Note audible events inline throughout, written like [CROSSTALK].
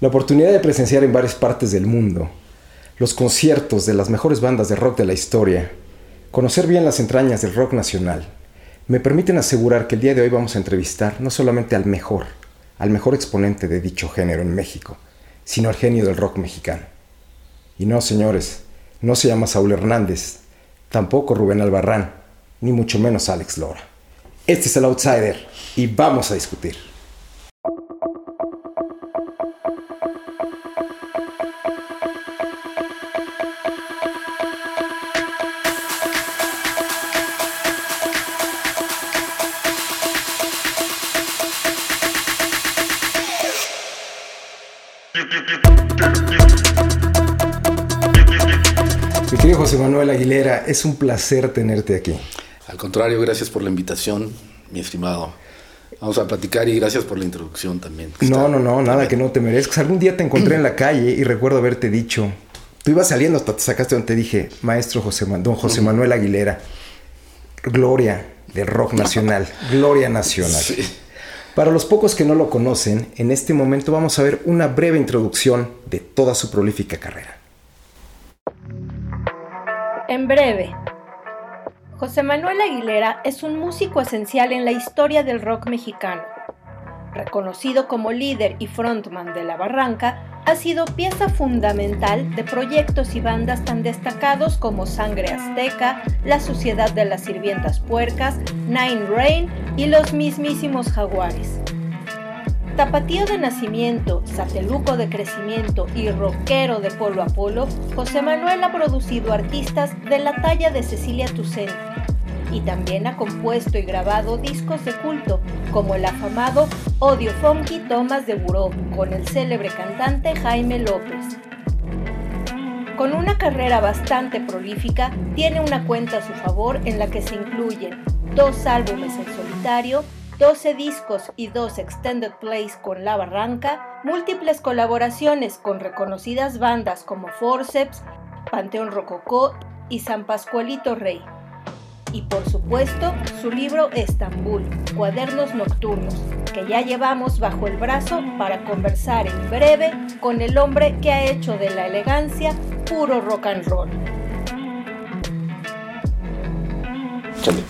La oportunidad de presenciar en varias partes del mundo los conciertos de las mejores bandas de rock de la historia, conocer bien las entrañas del rock nacional, me permiten asegurar que el día de hoy vamos a entrevistar no solamente al mejor, al mejor exponente de dicho género en México, sino al genio del rock mexicano. Y no, señores, no se llama Saúl Hernández, tampoco Rubén Albarrán, ni mucho menos Alex Lora. Este es el Outsider y vamos a discutir. Mi querido José Manuel Aguilera, es un placer tenerte aquí. Al contrario, gracias por la invitación, mi estimado. Vamos a platicar y gracias por la introducción también. No, no, no, nada que no te merezcas. Algún día te encontré en la calle y recuerdo haberte dicho, tú ibas saliendo hasta te sacaste donde te dije, maestro José, don José Manuel Aguilera, gloria del rock nacional, gloria nacional. Sí. Para los pocos que no lo conocen, en este momento vamos a ver una breve introducción de toda su prolífica carrera. En breve, José Manuel Aguilera es un músico esencial en la historia del rock mexicano. Reconocido como líder y frontman de La Barranca, ha sido pieza fundamental de proyectos y bandas tan destacados como Sangre Azteca, La Sociedad de las Sirvientas Puercas, Nine Rain y los mismísimos Jaguares. Tapatío de nacimiento, sateluco de crecimiento y rockero de polo a polo, José Manuel ha producido artistas de la talla de Cecilia Tucent y también ha compuesto y grabado discos de culto como el afamado Odio Funky Thomas de Buró con el célebre cantante Jaime López. Con una carrera bastante prolífica, tiene una cuenta a su favor en la que se incluyen dos álbumes en solitario, 12 discos y dos extended plays con La Barranca, múltiples colaboraciones con reconocidas bandas como Forceps, Panteón Rococó y San Pascualito Rey. Y por supuesto, su libro Estambul, Cuadernos Nocturnos, que ya llevamos bajo el brazo para conversar en breve con el hombre que ha hecho de la elegancia puro rock and roll. Chale.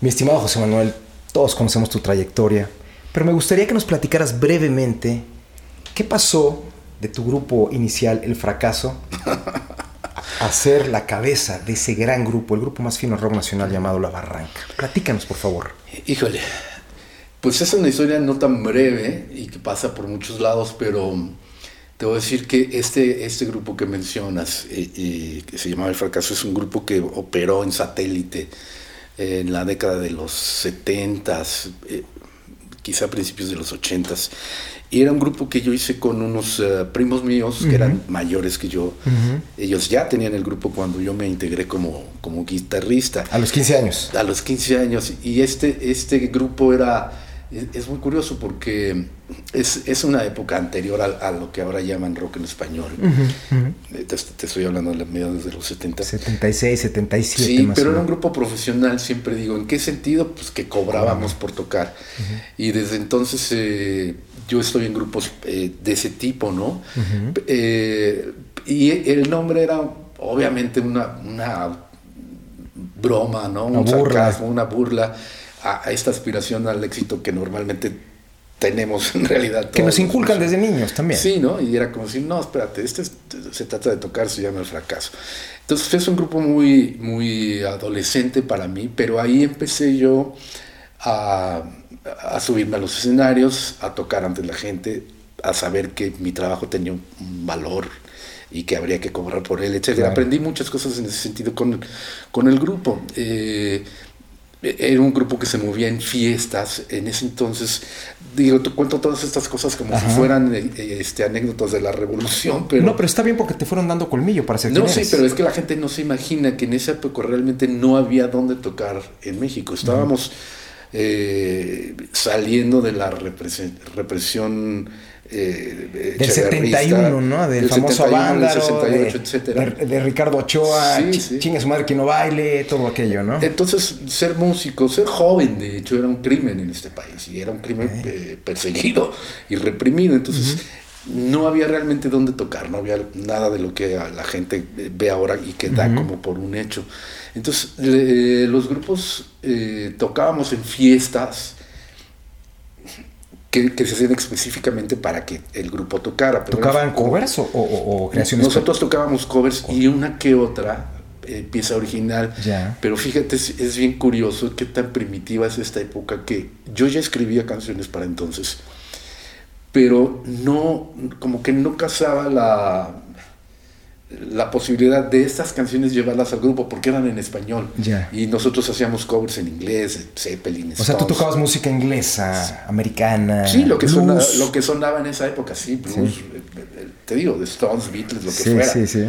Mi estimado José Manuel, todos conocemos tu trayectoria, pero me gustaría que nos platicaras brevemente qué pasó de tu grupo inicial, El Fracaso, [LAUGHS] a ser la cabeza de ese gran grupo, el grupo más fino rock nacional llamado La Barranca. Platícanos, por favor. Híjole, pues es una historia no tan breve y que pasa por muchos lados, pero te voy a decir que este, este grupo que mencionas, eh, eh, que se llamaba El Fracaso, es un grupo que operó en satélite en la década de los 70s, eh, quizá principios de los 80s. Y era un grupo que yo hice con unos eh, primos míos que eran mayores que yo. Ellos ya tenían el grupo cuando yo me integré como, como guitarrista. A los 15 años. A los 15 años. Y este, este grupo era, es, es muy curioso porque es, es, una época anterior a, a, lo que ahora llaman rock en español. Uh -huh. te, te, estoy hablando de la mediados de los 70. 76, 77. Sí, más pero era un grupo profesional, siempre digo. ¿En qué sentido? Pues que cobrábamos uh -huh. por tocar. Y desde entonces eh, yo estoy en grupos eh, de ese tipo, ¿no? Eh, y el nombre era obviamente una, una broma, ¿no? Una un burla. sarcasmo, una burla a, esta aspiración al éxito que normalmente tenemos [LAUGHS] en realidad. Que nos inculcan desde niños también. Sí, ¿no? Y era como si, no, espérate, este es, se trata de tocar, se llama el fracaso. Entonces es un grupo muy, muy adolescente para mí, pero ahí empecé yo a, a subirme a los escenarios, a tocar ante la gente, a saber que mi trabajo tenía un valor y que habría que cobrar por él, etc. Claro. Aprendí muchas cosas en ese sentido con, con el grupo. Eh, era un grupo que se movía en fiestas. En ese entonces, digo, te cuento todas estas cosas como Ajá. si fueran eh, este, anécdotas de la revolución. Pero... No, pero está bien porque te fueron dando colmillo para ser No, sí, pero es que la gente no se imagina que en esa época realmente no había dónde tocar en México. Estábamos. Uh -huh. eh, saliendo de la represión eh, del 71, ¿no? Del, famoso 68, de, de, Ricardo Ochoa, sí, chingue su madre que no baile, todo aquello, ¿no? Entonces, ser músico, ser joven, de hecho, era un crimen en este país y era un crimen eh, perseguido y reprimido. Entonces, no había realmente dónde tocar, no había nada de lo que la gente ve ahora y que da como por un hecho. Entonces, los grupos eh, tocábamos en fiestas que, se hacían específicamente para que el grupo tocara. ¿Tocaban covers o, creaciones? Nosotros tocábamos covers y una que otra eh, pieza original. Pero fíjate, es, bien curioso qué tan primitiva es esta época que yo ya escribía canciones para entonces, pero no, como que no casaba la, la posibilidad de estas canciones llevarlas al grupo porque eran en español. Y nosotros hacíamos covers en inglés, Zeppelin. O sea, tú tocabas música inglesa, americana. Sí, lo que, sonaba, lo que sonaba en esa época, sí, blues. Te digo, de Stones, Beatles, lo que fuera. Sí, sí.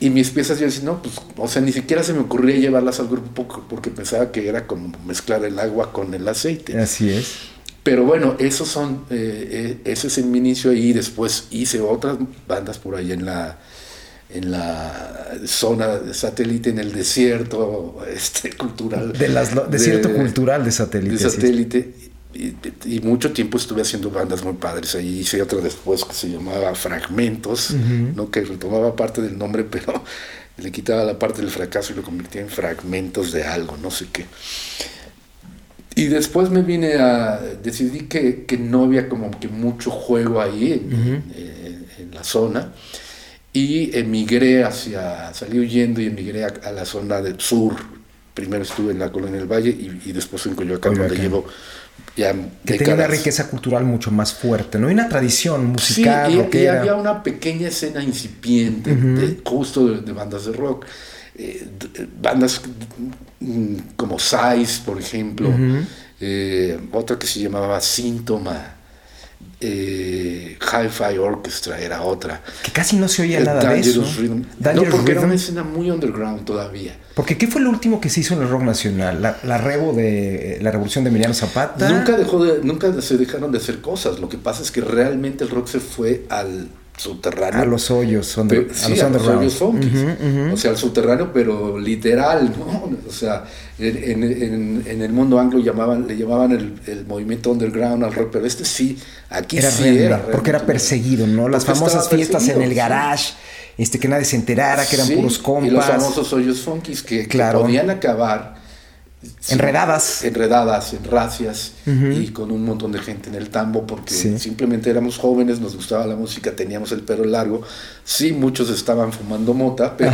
Y mis piezas yo decía, no, pues, o sea, ni siquiera se me ocurría llevarlas al grupo porque pensaba que era como mezclar el agua con el aceite. Así es. Pero bueno, esos son, eh, eh, ese es mi inicio y después hice otras bandas por ahí en la, en la zona de satélite, en el desierto este, cultural. De las, desierto cultural de satélite. De satélite. Y, mucho tiempo estuve haciendo bandas muy padres. Ahí hice otra después que se llamaba Fragmentos, ¿no? que retomaba parte del nombre, [LAUGHS] pero le quitaba la parte del fracaso y lo convertía en fragmentos de algo, no sé qué. Y después me vine a. decidí que, que no había como que mucho juego ahí en, en la zona y emigré hacia, salí huyendo y emigré a, la zona del sur. Primero estuve en la colonia del Valle y, después en Coyoacán, donde llevo ya que tenía una riqueza cultural mucho más fuerte, ¿no? hay una tradición musical. Sí, y, había una pequeña escena incipiente, justo de, bandas de rock. Eh, bandas mm, como Size, por ejemplo, eh, otra que se llamaba Síntoma, eh, Hi-Fi Orchestra era otra. Que casi no se oía nada de eso. no, porque era una escena muy underground todavía. Porque ¿qué fue lo último que se hizo en el rock nacional? La, la revo de la revolución de Emiliano Zapata. Nunca dejó de, nunca se dejaron de hacer cosas. Lo que pasa es que realmente el rock se fue al subterráneo. A los hoyos, a los, hoyos funky. O sea, al subterráneo, pero literal, ¿no? O sea, en, en, el mundo anglo llamaban, le llamaban el, movimiento underground al rock, pero este sí, aquí sí era. Porque era perseguido, ¿no? Las famosas fiestas en el garage. Este, que nadie se enterara, que eran puros compas. Y los famosos hoyos funkis que, que podían acabar enredadas. Enredadas, en racias y con un montón de gente en el tambo porque simplemente éramos jóvenes, nos gustaba la música, teníamos el pelo largo. Sí, muchos estaban fumando mota, pero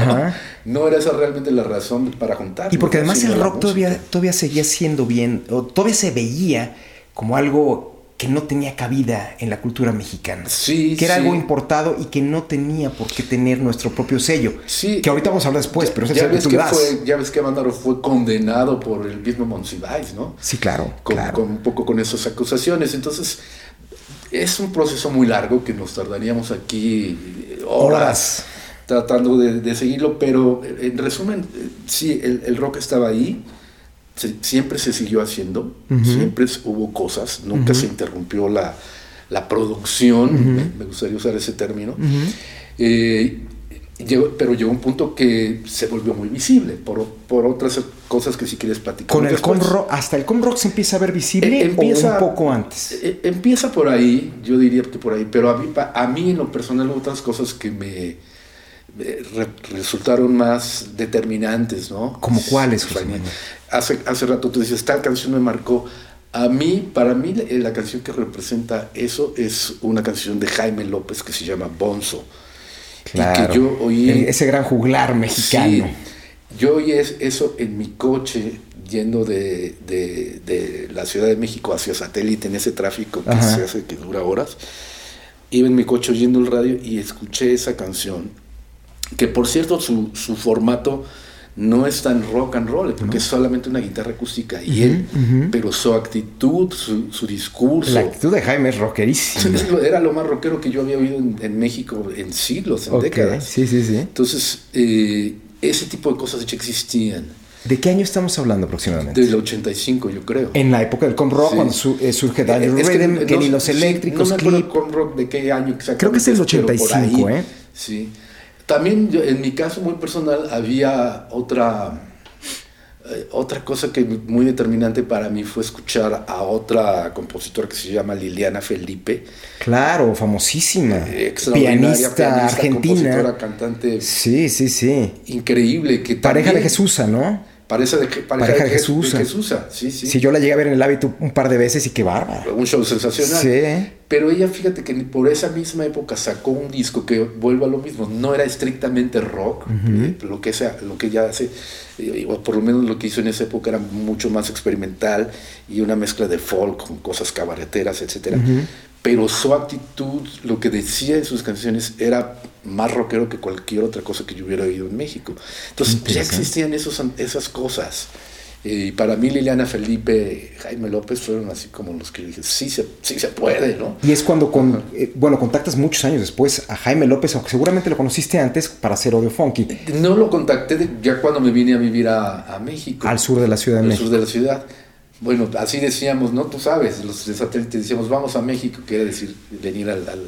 no era esa realmente la razón para juntar. Y porque además el rock todavía, todavía seguía siendo bien, o todavía se veía como algo que no tenía cabida en la cultura mexicana. Sí, que era algo importado y que no tenía por qué tener nuestro propio sello. Sí. Que ahorita vamos a hablar después, pero ya, ves que, fue, ya ves que Mándaro fue condenado por el mismo Monsiváis, ¿no? Sí, claro. Con, claro. con un poco con esas acusaciones. Entonces, es un proceso muy largo que nos tardaríamos aquí horas, tratando de, seguirlo, pero en resumen, sí, el, el rock estaba ahí siempre se siguió haciendo, siempre hubo cosas, nunca se interrumpió la, la producción, me, gustaría usar ese término, eh, pero llegó un punto que se volvió muy visible por, por otras cosas que si quieres platicar. Con el com rock, hasta el com rock se empieza a ver visible empieza, o un poco antes. E, empieza por ahí, yo diría que por ahí, pero a mí, a mí en lo personal otras cosas que me resultaron más determinantes, ¿no? ¿Como cuáles? Hace, hace rato tú dices, tal canción me marcó. A mí, para mí, la canción que representa eso es una canción de Jaime López que se llama Bonzo. Claro. Y que yo oí. ese gran juglar mexicano. yo oí eso en mi coche yendo de, de, la Ciudad de México hacia satélite en ese tráfico que se hace que dura horas. Iba en mi coche oyendo el radio y escuché esa canción que por cierto su, su formato no es tan rock and roll, porque es solamente una guitarra acústica y él, pero su actitud, su, su, discurso. La actitud de Jaime es rockerísima. [LAUGHS] Era lo más rockero que yo había oído en, México en siglos, en décadas. Sí, sí, sí. Entonces, eh, ese tipo de cosas ya existían. ¿De qué año estamos hablando aproximadamente? Del 85, yo creo. En la época del com rock, cuando eh, surge Daniel Es que no- Kenny Los Eléctricos, no me acuerdo el com rock de qué año exactamente. Creo que es el pero por 85, ahí, ¿eh? Sí. También yo- en mi caso muy personal había otra eh, otra cosa que muy determinante para mí fue escuchar a otra compositora que se llama Liliana Felipe, Claro, famosísima. extraordinaria Pianista, argentina. compositora, cantante Sí, sí, sí. increíble que Pareja de Jesús, ¿no? Pareja de, pareja Pareja de de Jesús. Jesusa, sí, sí. Sí, yo la llegué a ver en el hábito un par de veces y qué bárbara. Un show sensacional. Sí. Pero ella, fíjate que por esa misma época sacó un disco que vuelvo a lo mismo, no era estrictamente rock, eh, lo, que sea, lo que ella hace, eh, o por lo menos lo que hizo en esa época era mucho más experimental y una mezcla de folk con cosas cabareteras, etc. Pero su actitud, lo que decía en sus canciones era más rockero que cualquier otra cosa que yo hubiera oído en México. Entonces ya Interesante. existían esos, esas cosas. Eh, Y para mí Liliana Felipe, Jaime López fueron así como los que dije, sí se, sí se puede, ¿no? Y es cuando, con, eh, bueno, contactas muchos años después a Jaime López, aunque seguramente lo conociste antes para hacer Audio Funky, No lo contacté de- ya cuando me vine a vivir a, a México. al sur de la Ciudad de al México. sur de la ciudad. Bueno, así decíamos, ¿no? Tú sabes, los de satélite decíamos, vamos a México, quiere decir venir al... al-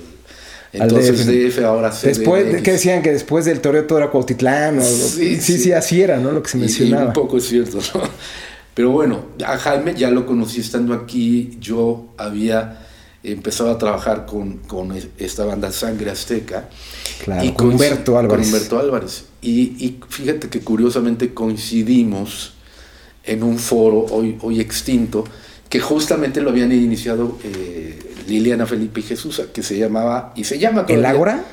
entonces DF. DF, ahora Después, CDMX. que decían que después del Toreo todo era Cuautitlán, o- sí, sí, sí. así era, ¿no? Lo que se Y- y mencionaba. un poco es cierto, ¿no? Pero bueno, a Jaime ya lo conocí estando aquí. Yo había empezado a trabajar con, con esta banda Sangre Azteca. Claro, con Humberto Álvarez. Con Humberto Álvarez. Y, y fíjate que curiosamente coincidimos en un foro hoy, hoy extinto que justamente lo habían iniciado eh, Liliana Felipe y Jesús, que se llamaba, y se llama ¿El todavía, Ágora?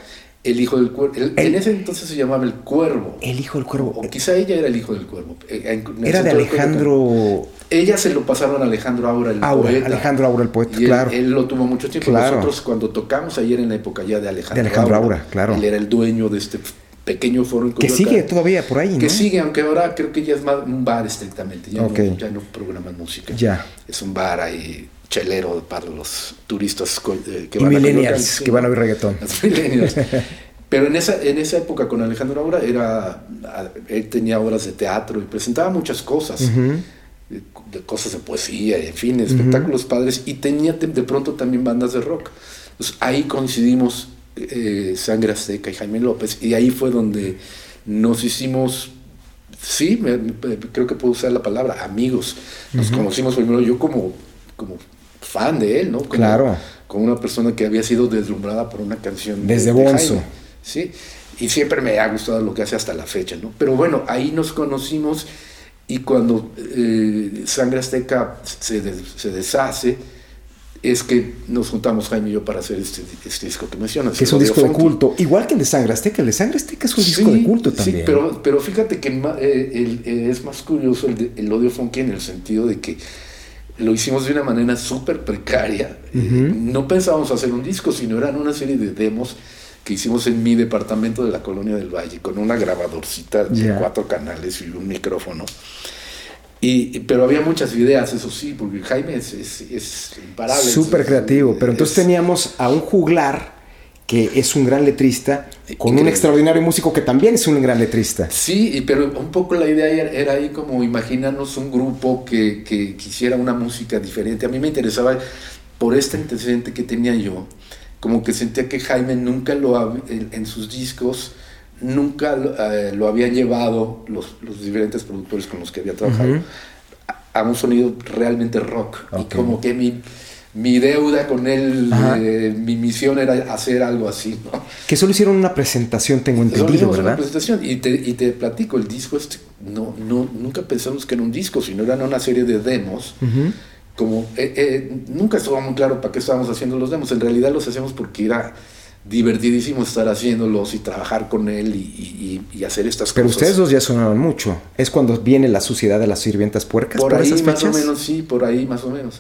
El Hijo del Cuervo. El- El- en ese entonces se llamaba El Cuervo. El hijo del cuervo. O quizá ella era el hijo del cuervo. Eh, el Era de. Alejandro Ella se lo pasaron a Alejandro Aura, el Aura. poeta. Alejandro Aura, el poeta, Y claro. él lo tuvo mucho tiempo. Claro. Nosotros cuando tocamos ayer en la época ya de Alejandro, De Alejandro Aura, claro. Él era el dueño de este pequeño foro en que sigue todavía por ahí, ¿no? Que sigue, aunque ahora creo que ya es más un bar estrictamente. Ya, Ok. no, ya no programan música. Ya. Es un bar ahí chelero para los turistas eh, que Y van a millennials sí. que van a oír reggaetón. [LAUGHS] Los millennials. Pero en esa, en esa época con Alejandro Aura era, él tenía obras de teatro y presentaba muchas cosas, Ujú. de, de cosas de poesía, en fin, espectáculos padres, y tenía de pronto también bandas de rock. Entonces ahí coincidimos eh, Sangre Azteca y Jaime López, y ahí fue donde nos hicimos, sí, me- me- creo que puedo usar la palabra, amigos. Nos conocimos primero yo como, como fan de él, ¿no? Como- Claro. Como una persona que había sido deslumbrada por una canción. de- Desde de Bonzo. Jaime. Sí, y siempre me ha gustado lo que hace hasta la fecha, ¿no? Pero bueno, ahí nos conocimos y cuando eh, Sangre Azteca se deshace, es que nos juntamos Jaime y yo para hacer este, este disco que mencionas. Que es un disco de culto. Igual que el de Sangre Azteca. El de Sangre Azteca es un disco Sí, de culto sí, también. pero, pero fíjate que eh, el- eh, es más curioso el, de- el audio funky en el sentido de que lo hicimos de una manera súper precaria. No pensábamos hacer un disco, sino eran una serie de demos que hicimos en mi departamento de la Colonia del Valle, con una grabadorcita de cuatro canales y un micrófono. Y, pero había muchas ideas, eso sí, porque Jaime es, es, es imparable. Súper creativo. Pero entonces es- teníamos a un juglar que es un gran letrista, con un extraordinario músico que también es un gran letrista. Sí, pero un poco la idea era, era ahí como imaginarnos un grupo que, que quisiera una música diferente. A mí me interesaba, por este antecedente que tenía yo, como que sentía que Jaime nunca lo en, en sus discos, nunca lo, eh, lo habían llevado los, los diferentes productores con los que había trabajado a, a un sonido realmente rock. Y como que mi, mi deuda con él, eh, mi misión era hacer algo así, ¿no? Que solo hicieron una presentación, tengo entendido, hicimos una ¿verdad? presentación y te, y te platico, el disco este, no, no, nunca pensamos que era un disco, sino eran una serie de demos. Como, eh, nunca estuvo muy claro para qué estábamos haciendo los demos, en realidad los hacíamos porque era divertidísimo estar haciéndolos y trabajar con él y, y- y- y hacer estas Pero cosas. ustedes dos ya sonaron mucho. Es cuando viene la suciedad de las sirvientas puercas Por por, ahí esas más o menos, sí, por ahí más o menos.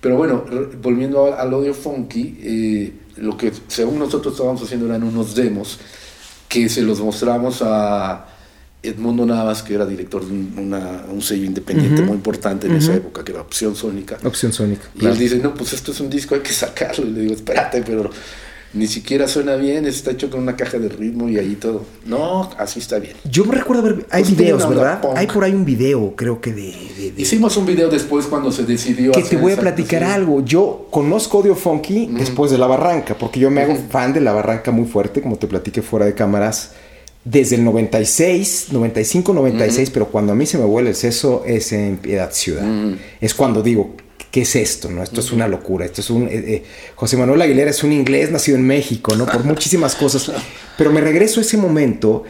Pero bueno, volviendo al audio funky, eh, lo que según nosotros estábamos haciendo eran unos demos que se los mostramos a Edmundo Navas, que era director de un, una- un sello independiente Ujú. muy importante en esa época, que era Opción Sónica. Opción Sónica. Y claro. él dice, no, pues esto es un disco, hay que sacarlo. Y le digo, espérate, pero ni siquiera suena bien, está hecho con una caja de ritmo y ahí todo. No, así está bien. Yo me recuerdo ver, hay Pues videos, ¿verdad? punk. Hay por ahí un video, creo que de... de- de- Hicimos un video después cuando se decidió que te voy a platicar algo. Yo conozco Audio Funky después de La Barranca, porque yo me hago fan de La Barranca muy fuerte, como te platiqué fuera de cámaras, desde el 96, 95, 96, pero cuando a mí se me vuela el seso es en Piedad Ciudad. Es cuando digo, ¿qué es esto? No? Esto es una locura. Esto es un... eh, eh, José Manuel Aguilera es un inglés nacido en México, ¿no? Por muchísimas cosas. [LAUGHS] Pero me regreso a ese momento,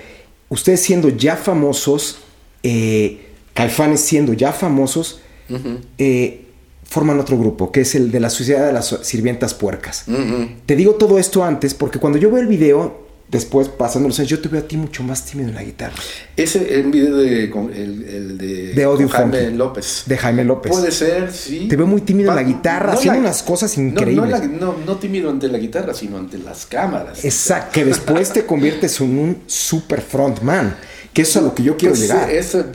ustedes siendo ya famosos, eh, Caifanes siendo ya famosos, eh, forman otro grupo, que es el de la Sociedad de las Sirvientas Puercas. Te digo todo esto antes porque cuando yo veo el video, después pasando los años, yo te veo a ti mucho más tímido en la guitarra. Ese es un video de, con- el, el de, De Audio con Jaime Funky. López. De Jaime López. Puede ser, sí. Te veo muy tímido en la guitarra, haciendo unas cosas increíbles. No, la- no, no tímido ante la guitarra, sino ante las cámaras. Exacto, que después te conviertes en un super frontman, que eso es a lo que yo quiero Pues, llegar.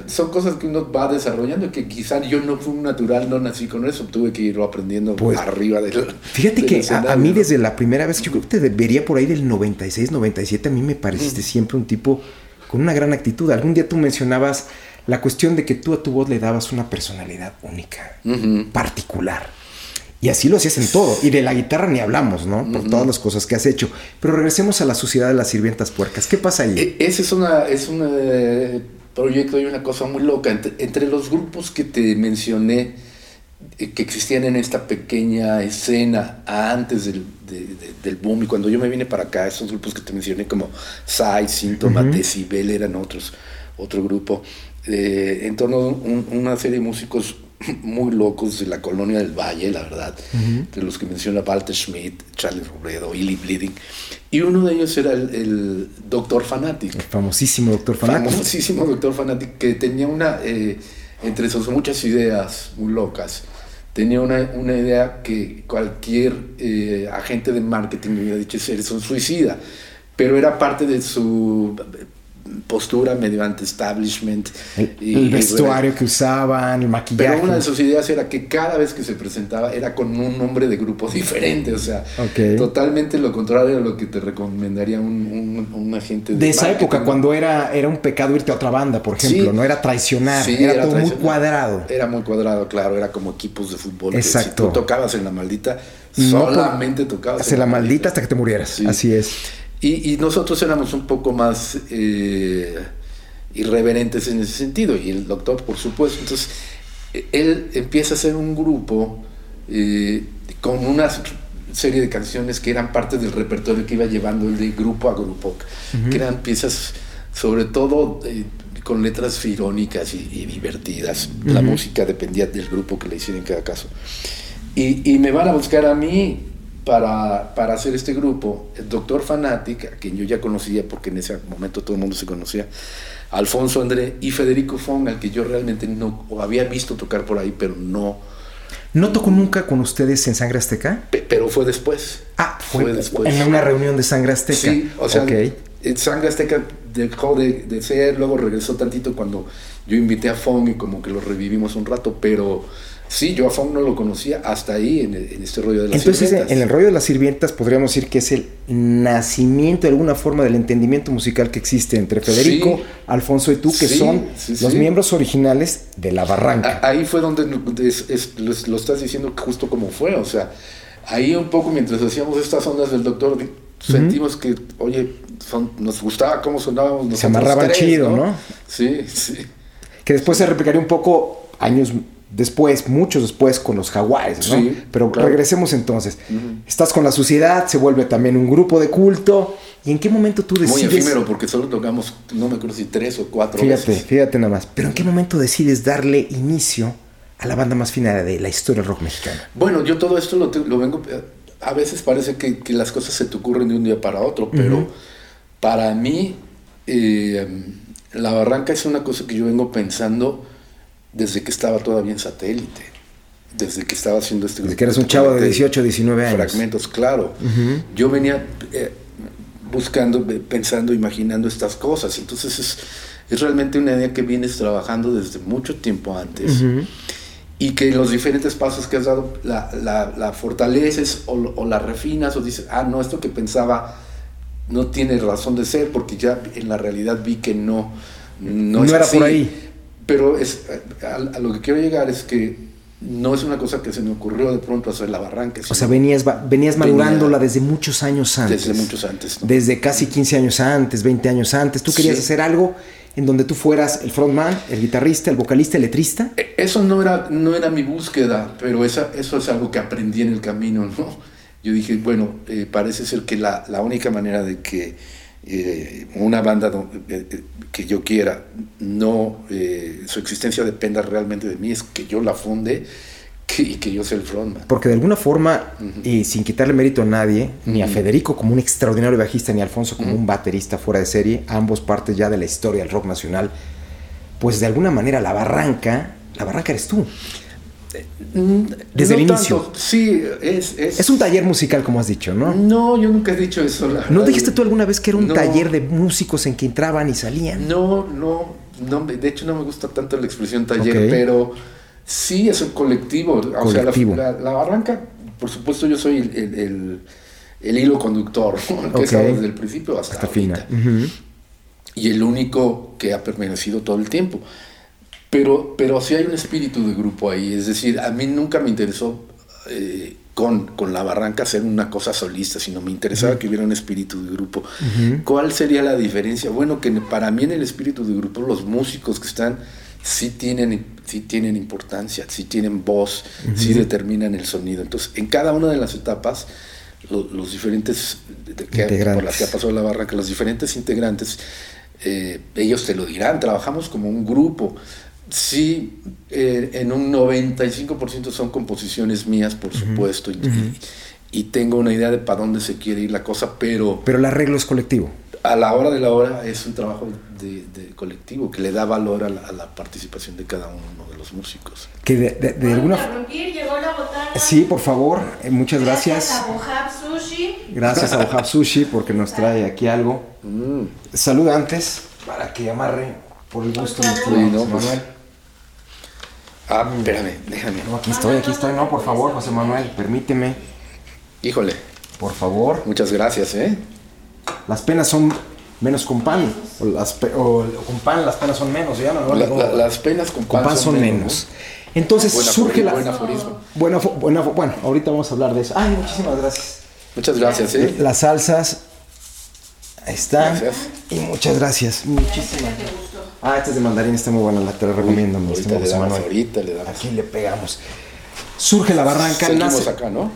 son cosas que uno va desarrollando que quizá yo no fui un natural, no nací con eso, tuve que irlo aprendiendo Pues, arriba del Fíjate que a, a mí desde la primera vez, yo creo que te debería por ahí del 96, 97, a mí me pareciste siempre un tipo con una gran actitud. Algún día tú mencionabas la cuestión de que tú a tu voz le dabas una personalidad única, particular. Y así lo hacías en todo. Y de la guitarra ni hablamos, ¿no? Por todas las cosas que has hecho. Pero regresemos a la sociedad de las sirvientas puercas. ¿Qué pasa ahí? E- Ese es, una, es un eh, proyecto y una cosa muy loca. Entre, entre los grupos que te mencioné, eh, que existían en esta pequeña escena antes del, de- de- del boom, y cuando yo me vine para acá, esos grupos que te mencioné como Sai, Síntoma, Ujú. Decibel eran otros, otro grupo, eh, en torno a un- una serie de músicos [LAUGHS] muy locos de la colonia del Valle, la verdad, de los que menciona Walter Schmidt, Charlie Robredo, Illy Bleeding, y uno de ellos era el, el Doctor Fanatic, El famosísimo doctor Fanático. famosísimo Doctor Fanatic, que tenía una, eh, entre sus muchas ideas muy locas, tenía una, una idea que cualquier eh, agente de marketing hubiera dicho, eres un suicida, pero era parte de su postura mediante establishment. El, y- el y, vestuario que usaban, el maquillaje. pero una de sus ideas era que cada vez que se presentaba era con un nombre de grupo [LAUGHS] diferente, o sea, totalmente lo contrario a lo que te recomendaría un, un, un agente de de esa marketing, época, cuando era, era un pecado irte a otra banda, por ejemplo, Sí. no era traicionar, Sí, era, todo muy cuadrado. Era muy cuadrado, claro, era como equipos de fútbol. que Exacto. si tú tocabas en la maldita, No solamente tocabas Hacia la maldita hasta que te murieras. Sí. Así es. Y, y nosotros éramos un poco más eh, irreverentes en ese sentido, y el doctor, por supuesto. Entonces, él empieza a hacer un grupo eh, con una serie de canciones que eran parte del repertorio que iba llevando él de grupo a grupo, que eran piezas, sobre todo eh, con letras irónicas y, y divertidas. La música dependía del grupo que le hiciera en cada caso. Y, y me van a buscar a mí para, para hacer este grupo, el doctor Fanatic, a quien yo ya conocía porque en ese momento todo el mundo se conocía, Alfonso André y Federico Fong, al que yo realmente no había visto tocar por ahí, pero no, ¿No tocó nunca con ustedes en Sangre Azteca? pe- pero fue después. Ah, fue, Fue después. en una reunión de Sangre Azteca. Sí, o sea, Ok. el Sangre Azteca dejó de, de ser, luego regresó tantito cuando yo invité a Fong y como que lo revivimos un rato, pero sí, yo a Fong no lo conocía hasta ahí en, este rollo de las Entonces, sirvientas. en el rollo de las sirvientas, podríamos decir que es el nacimiento de alguna forma del entendimiento musical que existe entre Federico, Sí. Alfonso y tú, que Sí, son sí, los miembros originales de La Barranca. A- Ahí fue donde es- es- lo, lo estás diciendo justo como fue, o sea, ahí un poco mientras hacíamos estas ondas del doctor, sentimos que, oye, son- nos gustaba cómo sonábamos nosotros amarraban tres, chido, ¿no? Sí, sí. que después se replicaría un poco años después, muchos después con los jaguares, ¿no? Sí, Pero claro. regresemos entonces. Estás con la sociedad, se vuelve también un grupo de culto. ¿Y en qué momento tú Muy decides? efímero porque solo tocamos, no me acuerdo si tres o cuatro Fíjate, veces. fíjate nada más. Pero ¿en qué momento decides darle inicio a la banda más fina de la historia del rock mexicano? Bueno, yo todo esto lo, te- lo vengo, a veces parece que, que las cosas se te ocurren de un día para otro, pero para mí eh, la barranca es una cosa que yo vengo pensando desde que estaba todavía en satélite, desde que estaba haciendo este Desde grupo que eras un te chavo de comenté, 18, 19 años. Fragmentos, claro. Yo venía eh, buscando, pensando, imaginando estas cosas. Entonces es, es realmente una idea que vienes trabajando desde mucho tiempo antes. Y que los diferentes pasos que has dado la, la, fortaleces o, o, la refinas o dices, ah, no, esto que pensaba no tiene razón de ser porque ya en la realidad vi que no, no, no era por ahí. Pero es, a, lo que quiero llegar es que no es una cosa que se me ocurrió de pronto hacer la barranca. O sea, venías, venías madurándola desde muchos años antes. Desde muchos antes. Desde casi 15 años antes, 20 años antes. Tú querías hacer algo en donde tú fueras el frontman, el guitarrista, el vocalista, el letrista? E, eso no era, no era mi búsqueda, pero esa, eso es algo que aprendí en el camino, ¿no? Yo dije, bueno, eh, parece ser que la, la, única manera de que eh, una banda eh, que yo quiera, no, su existencia dependa realmente de mí, es que yo la funde y que yo sea el frontman. Porque de alguna forma, y sin quitarle mérito a nadie, ni a Federico como un extraordinario bajista, ni a Alfonso como un baterista fuera de serie, ambos partes ya de la historia del rock nacional, pues de alguna manera la barranca, la barranca eres tú. Mm, Desde el inicio. Sí, es, es, un taller musical, como has dicho, ¿no? No, yo nunca he dicho eso. ¿No dijiste tú alguna vez que era un taller de músicos en que entraban y salían? No, no, no, de hecho no me gusta tanto la expresión taller, pero Sí, es un colectivo. O sea, la, barranca, por supuesto, yo soy el, hilo conductor, [LAUGHS] que desde el principio hasta, hasta fina. Y el único que ha permanecido todo el tiempo. Pero, pero sí hay un espíritu de grupo ahí. Es decir, a mí nunca me interesó eh, con, con, la barranca hacer una cosa solista, sino me interesaba que hubiera un espíritu de grupo. ¿Cuál sería la diferencia? Bueno, que para mí en el espíritu de grupo los músicos que están sí tienen, sí tienen importancia, sí tienen voz, sí determinan el sonido. Entonces, en cada una de las etapas, los diferentes, que, por las que ha pasado la barra, que los diferentes integrantes, eh, ellos te lo dirán, trabajamos como un grupo. Sí, eh, en un 95% son composiciones mías, por supuesto, y, tengo una idea de para dónde se quiere ir la cosa, pero... Pero el arreglo es colectivo a la hora de la hora es un trabajo de, colectivo que le da valor a la, participación de cada uno de los músicos. Que de, alguna llegó la Sí, por favor, eh, muchas gracias. Gracias a Bohab Sushi. Gracias a Bohab Sushi porque nos trae aquí algo. Mm. Salud antes para que amarre por el gusto de sí, no, pues. Manuel. Ah, espérame, déjame. No, aquí estoy, aquí estoy. No, por favor, José Manuel, permíteme. Híjole. Por favor. Muchas gracias, ¿eh? las penas son menos con pan, o, las con pan las penas son menos, ¿ya? No, las penas con pan, son, menos. Entonces surge la... Buen aforismo. Bueno, bueno, ahorita vamos a hablar de eso. Ay, muchísimas gracias. Muchas gracias, ¿eh? Las salsas, ahí están. Y muchas gracias. Muchísimas Ah, esta es de mandarín, está muy buena, la te la recomiendo. ahorita, le damos, ahorita le damos. Aquí le pegamos. Surge la barranca. Seguimos nace, acá, ¿no?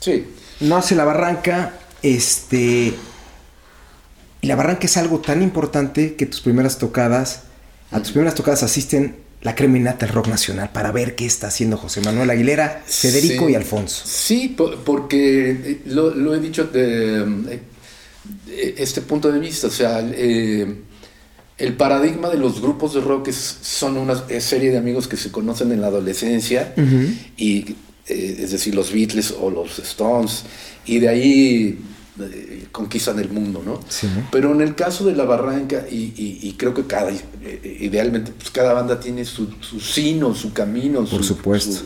Sí. Nace la barranca, este y la barranca es algo tan importante que tus primeras tocadas, a tus primeras tocadas asisten la creminata del rock nacional para ver qué está haciendo José Manuel Aguilera, Federico y Alfonso. Sí, porque eh, lo, he dicho de, eh, este punto de vista, o sea, eh, el paradigma de los grupos de rock son una serie de amigos que se conocen en la adolescencia y es decir, los Beatles o los Stones, y de ahí conquistan el mundo, ¿no? Pero en el caso de La Barranca, y, creo que cada, eh, idealmente, pues cada banda tiene su, su sino, su camino, Por su, supuesto.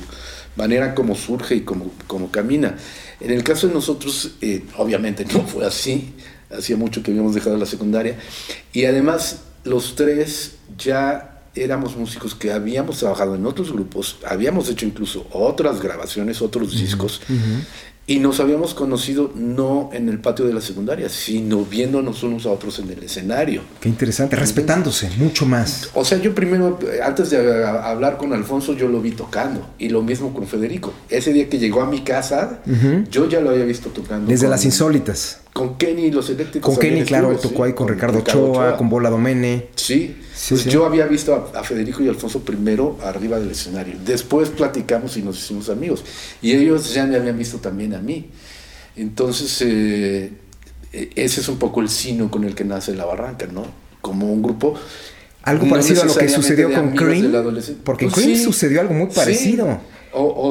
manera como surge y como, como camina. En el caso de nosotros, eh, obviamente no fue así, hacía mucho que habíamos dejado la secundaria, y además los tres ya éramos músicos que habíamos trabajado en otros grupos, habíamos hecho incluso otras grabaciones, otros discos, y nos habíamos conocido no en el patio de la secundaria, sino viéndonos unos a otros en el escenario. Qué interesante, respetándose mucho más. O sea, yo primero, antes de hablar con Alfonso, yo lo vi tocando. Y lo mismo con Federico. Ese día que llegó a mi casa, yo ya lo había visto tocando. Desde las insólitas. Con Kenny y los eléctricos. Con Kenny, claro, tocó ahí con, Ricardo, Ochoa, con Bola Domene. Sí. Pues yo había visto a, Federico y Alfonso primero arriba del escenario. Después platicamos y nos hicimos amigos. Y ellos ya me habían visto también a mí. Entonces, eh, e, ese es un poco el sino con el que nace La Barranca, ¿no? Como un grupo. Algo parecido a lo que sucedió con Cream. Porque en pues Cream sucedió algo muy parecido.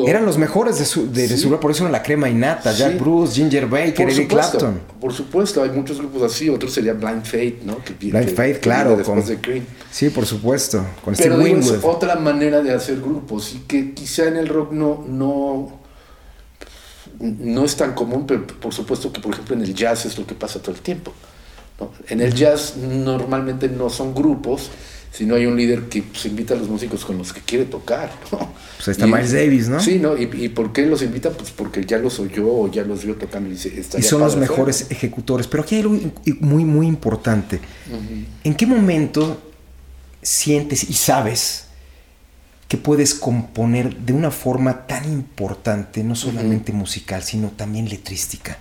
Eran los mejores de su, de, su por eso eran la crema innata, Jack Bruce, Ginger Baker, Eric Clapton. Por supuesto, hay muchos grupos así, otros serían Blind Faith, ¿no? Blind Faith, claro. Sí, por supuesto. Con Pero es otra manera de hacer grupos y que quizá en el rock no, no, no es tan común, pero por supuesto que por ejemplo en el jazz es lo que pasa todo el tiempo. En el jazz normalmente no son grupos, si no hay un líder que pues, invita a los músicos con los que quiere tocar, ¿no? Pues está Miles Davis, ¿no? Sí, ¿no? ¿Y, por qué los invita? Pues porque ya los oyó o ya los vio tocando y dice, Y son los mejores ejecutores. Pero aquí hay algo muy, muy importante. ¿En qué momento sientes y sabes que puedes componer de una forma tan importante, no solamente musical, sino también letrística?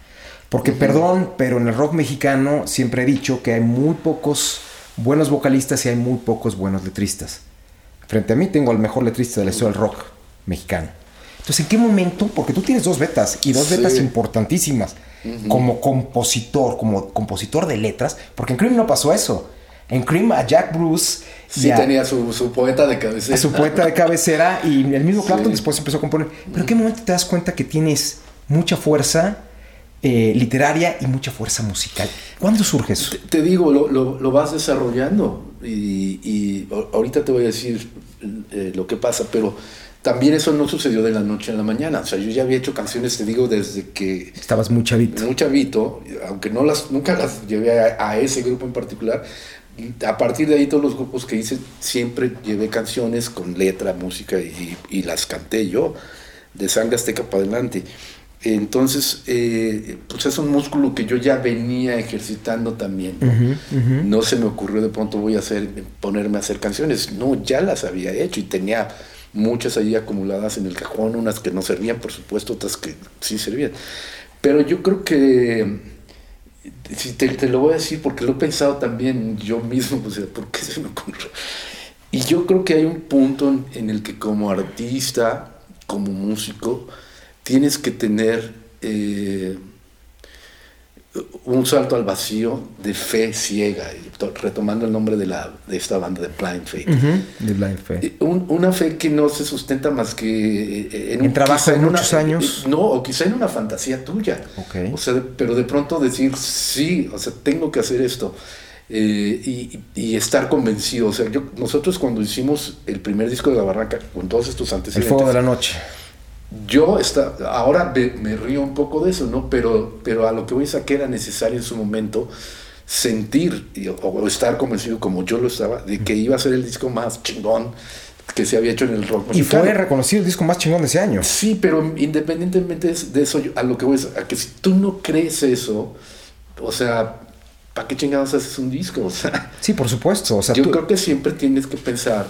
Porque, perdón, pero en el rock mexicano siempre he dicho que hay muy pocos buenos vocalistas y hay muy pocos buenos letristas. Frente a mí tengo al mejor letrista de la historia del rock mexicano. Entonces, ¿en qué momento? Porque tú tienes dos betas y dos betas importantísimas como compositor, como compositor de letras, porque en Cream no pasó eso. En Cream a Jack Bruce. Sí, tenía su, poeta de cabecera. Su poeta de cabecera y el mismo Clapton después empezó a componer. Pero ¿en qué momento te das cuenta que tienes mucha fuerza eh, literaria y mucha fuerza musical. ¿Cuándo surge eso? Te, digo, lo, vas desarrollando y, ahorita te voy a decir eh, lo que pasa, pero también eso no sucedió de la noche a la mañana. O sea, yo ya había hecho canciones, te digo, desde que... Estabas muy chavito. Muy chavito, aunque no las, nunca las llevé a, ese grupo en particular. A partir de ahí todos los grupos que hice siempre llevé canciones con letra, música y, y las canté yo, de sangre azteca para adelante. Entonces, eh, pues es un músculo que yo ya venía ejercitando también. ¿no? se me ocurrió de pronto voy a hacer, ponerme a hacer canciones. No, ya las había hecho y tenía muchas ahí acumuladas en el cajón, unas que no servían, por supuesto, otras que sí servían. Pero yo creo que, si te, lo voy a decir porque lo he pensado también yo mismo, [LAUGHS] o sea, ¿por qué se me ocurrió? Y yo creo que hay un punto en el que como artista, como músico, tienes que tener eh, un salto al vacío de fe ciega, retomando el nombre de, la, de esta banda de Blind Faith. de Blind Faith. Eh, una fe que no se sustenta más que eh, en, un trabajo de muchos años. No, o quizá en una fantasía tuya. O sea, pero de pronto decir, sí, o sea, tengo que hacer esto. y, estar convencido. O sea, yo, nosotros cuando hicimos el primer disco de La Barranca, con todos estos antecedentes... El Fuego de la Noche yo está, ahora me, río un poco de eso, ¿no? Pero, pero a lo que voy a que era necesario en su momento sentir o, estar convencido como yo lo estaba de que iba a ser el disco más chingón que se había hecho en el rock. Y fue reconocido el disco más chingón de ese año. Sí, pero independientemente de eso, a lo que voy a que si tú no crees eso, o sea, ¿para qué chingados haces un disco? [LAUGHS] O sea, sí, por supuesto. O sea, yo creo que siempre tienes que pensar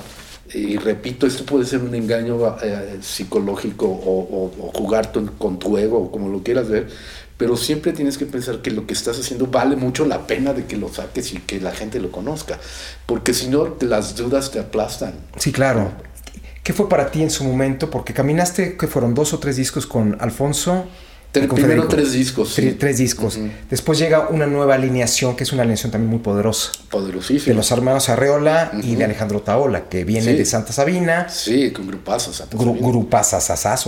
y repito, esto puede ser un engaño eh, psicológico o, jugar con tu ego, o como lo quieras ver, pero siempre tienes que pensar que lo que estás haciendo vale mucho la pena de que lo saques y que la gente lo conozca, porque si no, las dudas te aplastan. Sí, claro. ¿Qué fue para ti en su momento? Porque caminaste, que fueron dos o tres discos con Alfonso primero tres discos. Tres discos. Después llega una nueva alineación, que es una alineación también muy poderosa. Poderosísima. De los hermanos Arreola y de Alejandro Taola, que viene de Santa Sabina. Sí, con grupazos. Gru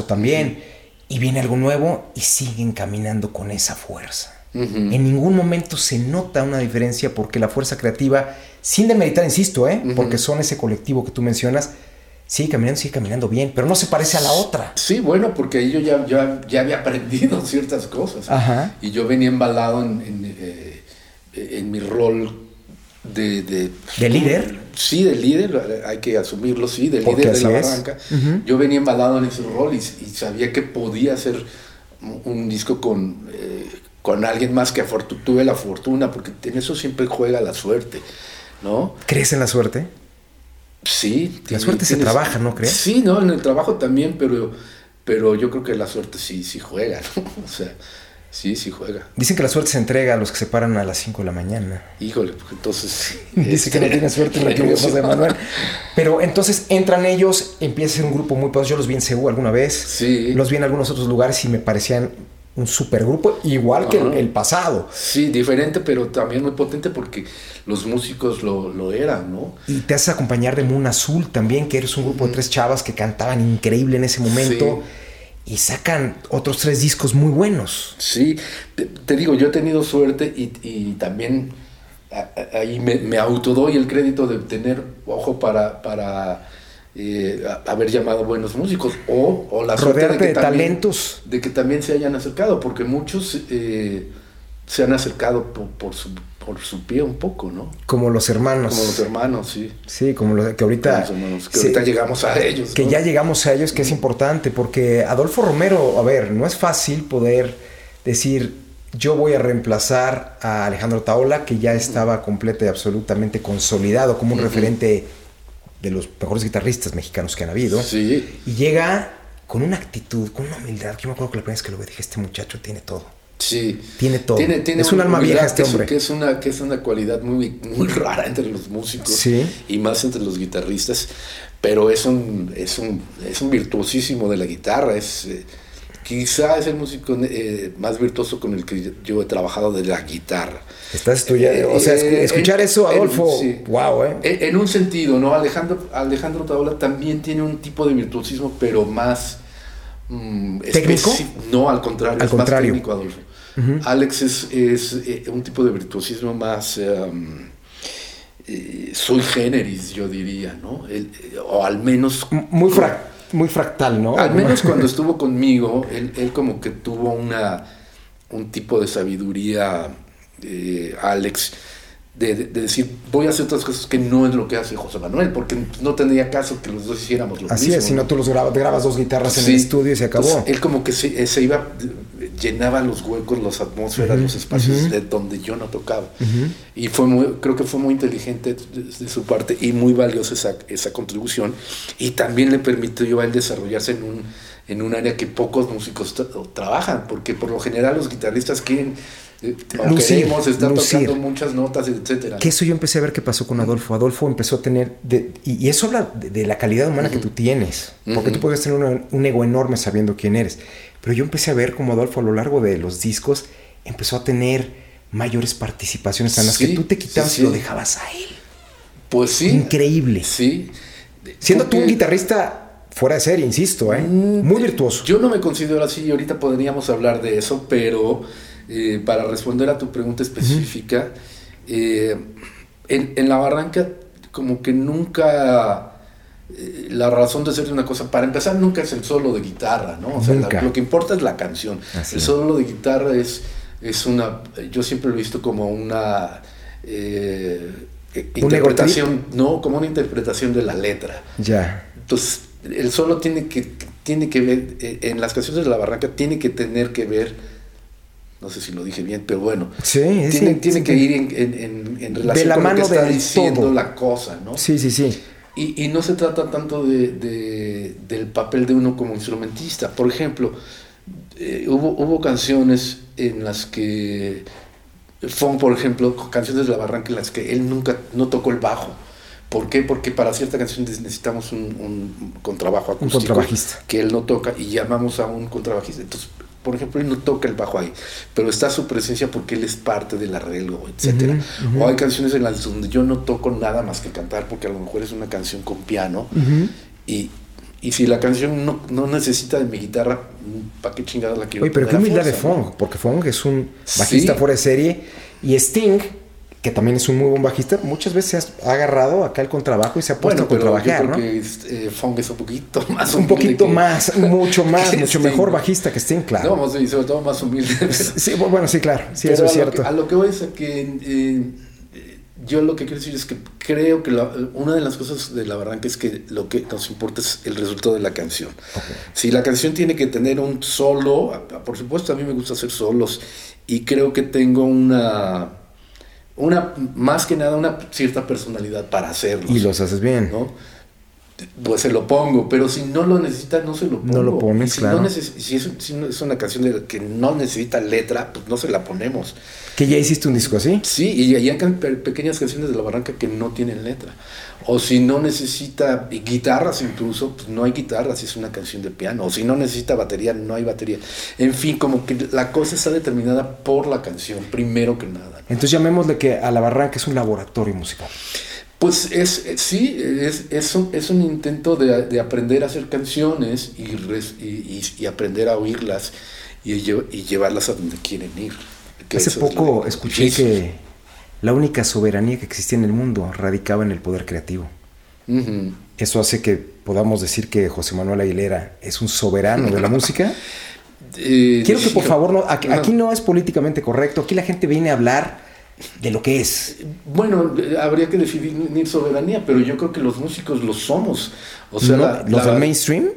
también. Y viene algo nuevo y siguen caminando con esa fuerza. En ningún momento se nota una diferencia porque la fuerza creativa, sin demeritar, insisto, ¿eh? porque son ese colectivo que tú mencionas, sigue caminando, sigue caminando bien, pero no se parece a la otra. Sí, bueno, porque ahí yo ya, ya, ya había aprendido [LAUGHS] ciertas cosas. Ajá. Y yo venía embalado en, en, eh, mi rol de, de... ¿De líder? Sí, de líder, hay que asumirlo, sí, de líder de la barranca. Yo venía embalado en ese rol y, sabía que podía hacer un disco con, eh, con alguien más que tuve la fortuna, porque en eso siempre juega la suerte, ¿no? ¿Crees en la suerte? Sí. La suerte se trabaja, ¿no crees? Sí, no, en el trabajo también, pero, pero yo creo que la suerte sí, sí juega, [LAUGHS] ¿no? O sea, sí, sí juega. Dicen que la suerte se entrega a los que se paran a las 5 de la mañana. Híjole, pues entonces... [LAUGHS] Dice que no tiene suerte [LAUGHS] José Manuel. Pero entonces entran ellos, empieza a ser un grupo muy poderoso. Yo los vi en Ceú alguna vez. Sí. Los vi en algunos otros lugares y me parecían un supergrupo igual que el, pasado. Sí, diferente, pero también muy potente porque los músicos lo, lo eran, ¿no? Y te haces acompañar de Moon Azul también, que eres un grupo de tres chavas que cantaban increíble en ese momento. Y sacan otros tres discos muy buenos. Sí, te, te digo, yo he tenido suerte y, y también ahí me, me autodoy el crédito de tener ojo para, para eh, haber llamado buenos músicos o, o la suerte Rodearte de, que también, talentos. de que también se hayan acercado, porque muchos eh, se han acercado por, por su, por su pie un poco, ¿no? Como los hermanos. Como los hermanos, sí. Sí, como los que ahorita. los hermanos, que sí, ahorita llegamos a ellos. que ¿no? ya llegamos a ellos, que es importante, porque Adolfo Romero, a ver, no es fácil poder decir, yo voy a reemplazar a Alejandro Taola, que ya estaba completa y absolutamente consolidado como un referente de los mejores guitarristas mexicanos que han habido. Sí, Y llega con una actitud, con una humildad. Yo me acuerdo que la primera vez que lo vi dije, este muchacho tiene todo. sí. Tiene todo. Tiene, tiene es un alma vieja este que es- hombre. Que es, una, que es una cualidad muy, muy [LAUGHS] rara entre los músicos Sí. y más entre los guitarristas, pero es un, es un, es un virtuosísimo de la guitarra. Es, eh, quizá es el músico eh, más virtuoso con el que yo he trabajado de la guitarra. Estás estudiando. o sea, Eh, escuchar en- eso, en- Adolfo, sí. wow, ¿eh? En, en un sentido, ¿no? Alejandro, Alejandro Taola también tiene un tipo de virtuosismo, pero más... mm, ¿Técnico? No, al contrario, Al es contrario. más técnico, Adolfo. Alex es, es, eh, un tipo de virtuosismo más... em, eh, sui generis, yo diría, ¿no? El- eh, o al menos... Muy, frac- muy fractal, ¿no? Al menos cuando estuvo conmigo, él, él como que tuvo una, un tipo de sabiduría, eh, Alex, de, de- de decir, voy a hacer otras cosas que no es lo que hace José Manuel, porque no tendría caso que los dos hiciéramos lo Así mismo. es, si no tú los grabas, grabas dos guitarras en Sí. el estudio y se acabó. Entonces, él como que se, se iba, llenaba los huecos, las atmósferas, Ujú, los espacios ujú. de donde yo no tocaba. Ujú. Y fue muy, creo que fue muy inteligente de, de su parte y muy valiosa esa, esa contribución. Y también le permitió a él desarrollarse en un, en un área que pocos músicos tra- trabajan, porque por lo general los guitarristas quieren, eh, o Lucir, queremos estar lucir. tocando muchas notas, etcétera. Que eso yo empecé a ver qué pasó con Adolfo. Adolfo empezó a tener, de- y, y eso habla de, de la calidad humana que tú tienes, porque Ujú. tú puedes tener una- un ego enorme sabiendo quién eres. Pero yo empecé a ver como Adolfo a lo largo de los discos empezó a tener mayores participaciones en las Sí, que tú te quitabas sí, y lo sí. dejabas a él. Pues sí. Increíble. Sí. Siendo tú un Porque- guitarrista fuera de serie, insisto, ¿eh? Mm, muy virtuoso. Yo no me considero así y ahorita podríamos hablar de eso, pero eh, para responder a tu pregunta específica, eh, en, en la barranca como que nunca eh, la razón de ser de una cosa, para empezar nunca es el solo de guitarra, ¿no? O sea, la- Nunca. lo que importa es la canción. Así el solo de guitarra es, es una, yo siempre lo he visto como una... interpretación, no, como una interpretación de la letra. Ya. Entonces, el solo tiene que, tiene que ver, en las canciones de la barranca, tiene que tener que ver, no sé si lo dije bien, pero bueno, Sí, tiene, sí, tiene sí, que ir en, en- relación la con lo que mano está diciendo todo. la cosa, ¿no? Sí, sí, sí. Y, y no se trata tanto de, de- del papel de uno como instrumentista. Por ejemplo, eh, hubo, hubo canciones en las que, Fon, por ejemplo, canciones de la barranca en las que él nunca no tocó el bajo. ¿Por qué? Porque para cierta canción necesitamos un, un contrabajo Un acústico contrabajista. que él no toca y llamamos a un contrabajista. Entonces, por ejemplo, él no toca el bajo ahí, pero está su presencia porque él es parte del arreglo, etcétera. O hay canciones en las donde yo no toco nada más que cantar porque a lo mejor es una canción con piano y, y si la canción no, no necesita de mi guitarra, ¿para qué chingada la quiero Oye, pero qué humildad de no? Fong, porque Fong es un bajista Sí. fuera de serie y Sting, que también es un muy buen bajista, muchas veces ha agarrado acá el contrabajo y se ha puesto Bueno, a yo creo ¿no? que eh, Fong es un poquito [LAUGHS] más un poquito que- más, [LAUGHS] mucho más, mucho Sting. mejor bajista que Sting, claro. No, y sobre todo más humilde. [LAUGHS] Sí, bueno, sí, claro, sí, Pero eso es cierto. que- a lo que voy es a que eh, yo lo que quiero decir es que creo que la- una de las cosas de la barranca es que lo que nos importa es el resultado de la canción. Si la canción tiene que tener un solo, por supuesto a mí me gusta hacer solos y creo que tengo una, una más que nada una cierta personalidad para hacerlo. Y los haces bien. ¿no? Pues se lo pongo, pero si no lo necesita, no se lo pongo. No lo pones, si claro. No si, es, si, es, una canción de que no necesita letra, pues no se la ponemos. ¿Que ya hiciste un disco así? Sí, y hay pequeñas canciones de la barranca que no tienen letra. O si no necesita guitarras incluso, pues no hay guitarras, es una canción de piano. O si no necesita batería, no hay batería. En fin, como que la cosa está determinada por la canción, primero que nada. Entonces llamémosle que a la barranca es un laboratorio musical. Pues es, sí, es, es, un, es un intento de, de, aprender a hacer canciones y, y, y, aprender a oírlas y, y, llevarlas a donde quieren ir. Hace poco escuché que la única soberanía que existía en el mundo radicaba en el poder creativo. Uh -huh. Eso hace que podamos decir que José Manuel Aguilera es un soberano de la música. [LAUGHS] Eh, Quiero que por favor, no, aquí, aquí no es políticamente correcto, aquí la gente viene a hablar de lo que es. Bueno, habría que definir soberanía, pero yo creo que los músicos lo somos. O sea, no, la, los la... del mainstream,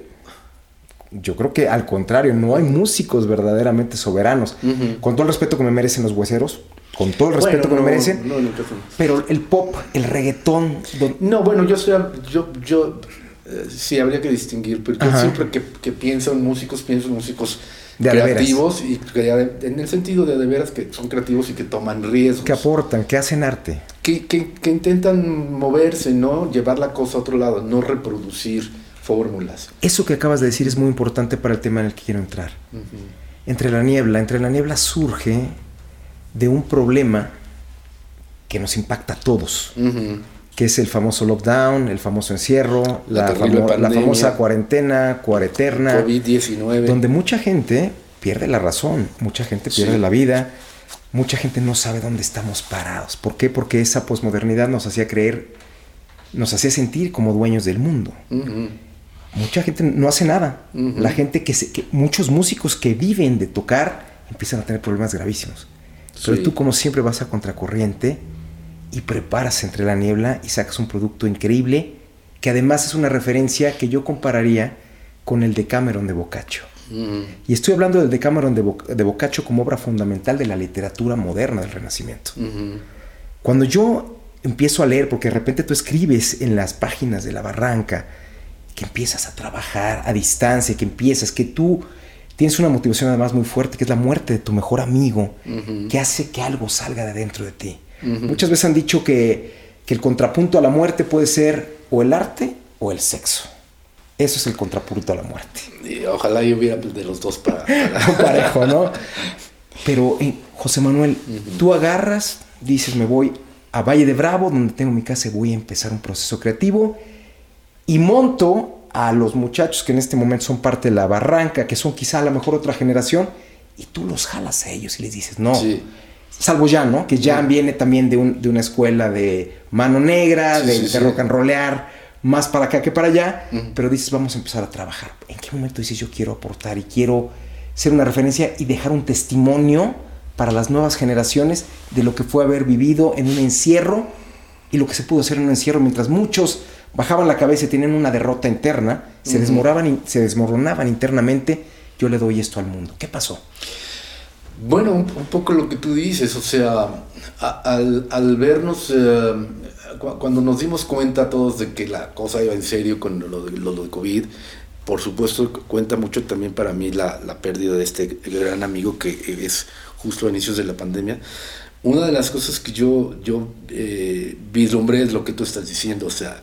yo creo que al contrario, no hay músicos verdaderamente soberanos. Uh -huh. Con todo el respeto que me merecen los hueseros, con todo el respeto bueno, que me merecen, no, no, pero el pop, el reggaetón. Don... No, bueno, yo, soy, yo, yo eh, sí habría que distinguir, porque Ajá. siempre que, que pienso en músicos, pienso en músicos de creativos y en el sentido de de veras que son creativos y que toman riesgos. Que aportan, que hacen arte. Que, que, que, intentan moverse, ¿no? Llevar la cosa a otro lado, no reproducir fórmulas. Eso que acabas de decir es muy importante para el tema en el que quiero entrar. Uh -huh. Entre la niebla, entre la niebla surge de un problema que nos impacta a todos. Uh -huh. Que es el famoso lockdown, el famoso encierro, la, la, famo pandemia, la famosa cuarentena, cuareterna, COVID-19, donde mucha gente pierde la razón, mucha gente pierde sí. la vida, mucha gente no sabe dónde estamos parados. ¿Por qué? Porque esa posmodernidad nos hacía creer, nos hacía sentir como dueños del mundo. Uh -huh. Mucha gente no hace nada. Uh -huh. La gente que, se, que, muchos músicos que viven de tocar empiezan a tener problemas gravísimos. Pero Sí. tú como siempre vas a contracorriente y preparas entre la niebla y sacas un producto increíble que además es una referencia que yo compararía con el Decameron de Boccaccio. Mm. Y estoy hablando del Decameron de, Bo de Boccaccio como obra fundamental de la literatura moderna del Renacimiento. Ujú. Cuando yo empiezo a leer, porque de repente tú escribes en las páginas de la barranca, que empiezas a trabajar a distancia, que empiezas, que tú tienes una motivación además muy fuerte, que es la muerte de tu mejor amigo, Ujú. que hace que algo salga de dentro de ti. Muchas veces han dicho que, que el contrapunto a la muerte puede ser o el arte o el sexo. Eso es el contrapunto a la muerte. Y ojalá yo hubiera de los dos para. [LAUGHS] para- parejo, ¿no? Pero, eh, José Manuel, tú agarras, dices, me voy a Valle de Bravo, donde tengo mi casa y voy a empezar un proceso creativo, y monto a los muchachos que en este momento son parte de la barranca, que son quizá a lo mejor otra generación, y tú los jalas a ellos y les dices, no. Sí. Salvo Jan, ¿no? Que Jan viene también de, un- de una escuela de mano negra, Sí, de, sí, de rock and rollear, más para acá que para allá, pero dices, vamos a empezar a trabajar. ¿En qué momento dices, yo quiero aportar y quiero ser una referencia y dejar un testimonio para las nuevas generaciones de lo que fue haber vivido en un encierro y lo que se pudo hacer en un encierro mientras muchos bajaban la cabeza y tenían una derrota interna, se, in- se desmoronaban internamente, yo le doy esto al mundo. ¿Qué pasó? Bueno, un, poco lo que tú dices, o sea, al, al vernos, eh, cu- cuando nos dimos cuenta todos de que la cosa iba en serio con lo de, lo de COVID, por supuesto cuenta mucho también para mí la, la pérdida de este gran amigo que es justo a inicios de la pandemia. Una de las cosas que yo, yo eh, vislumbré es lo que tú estás diciendo, o sea,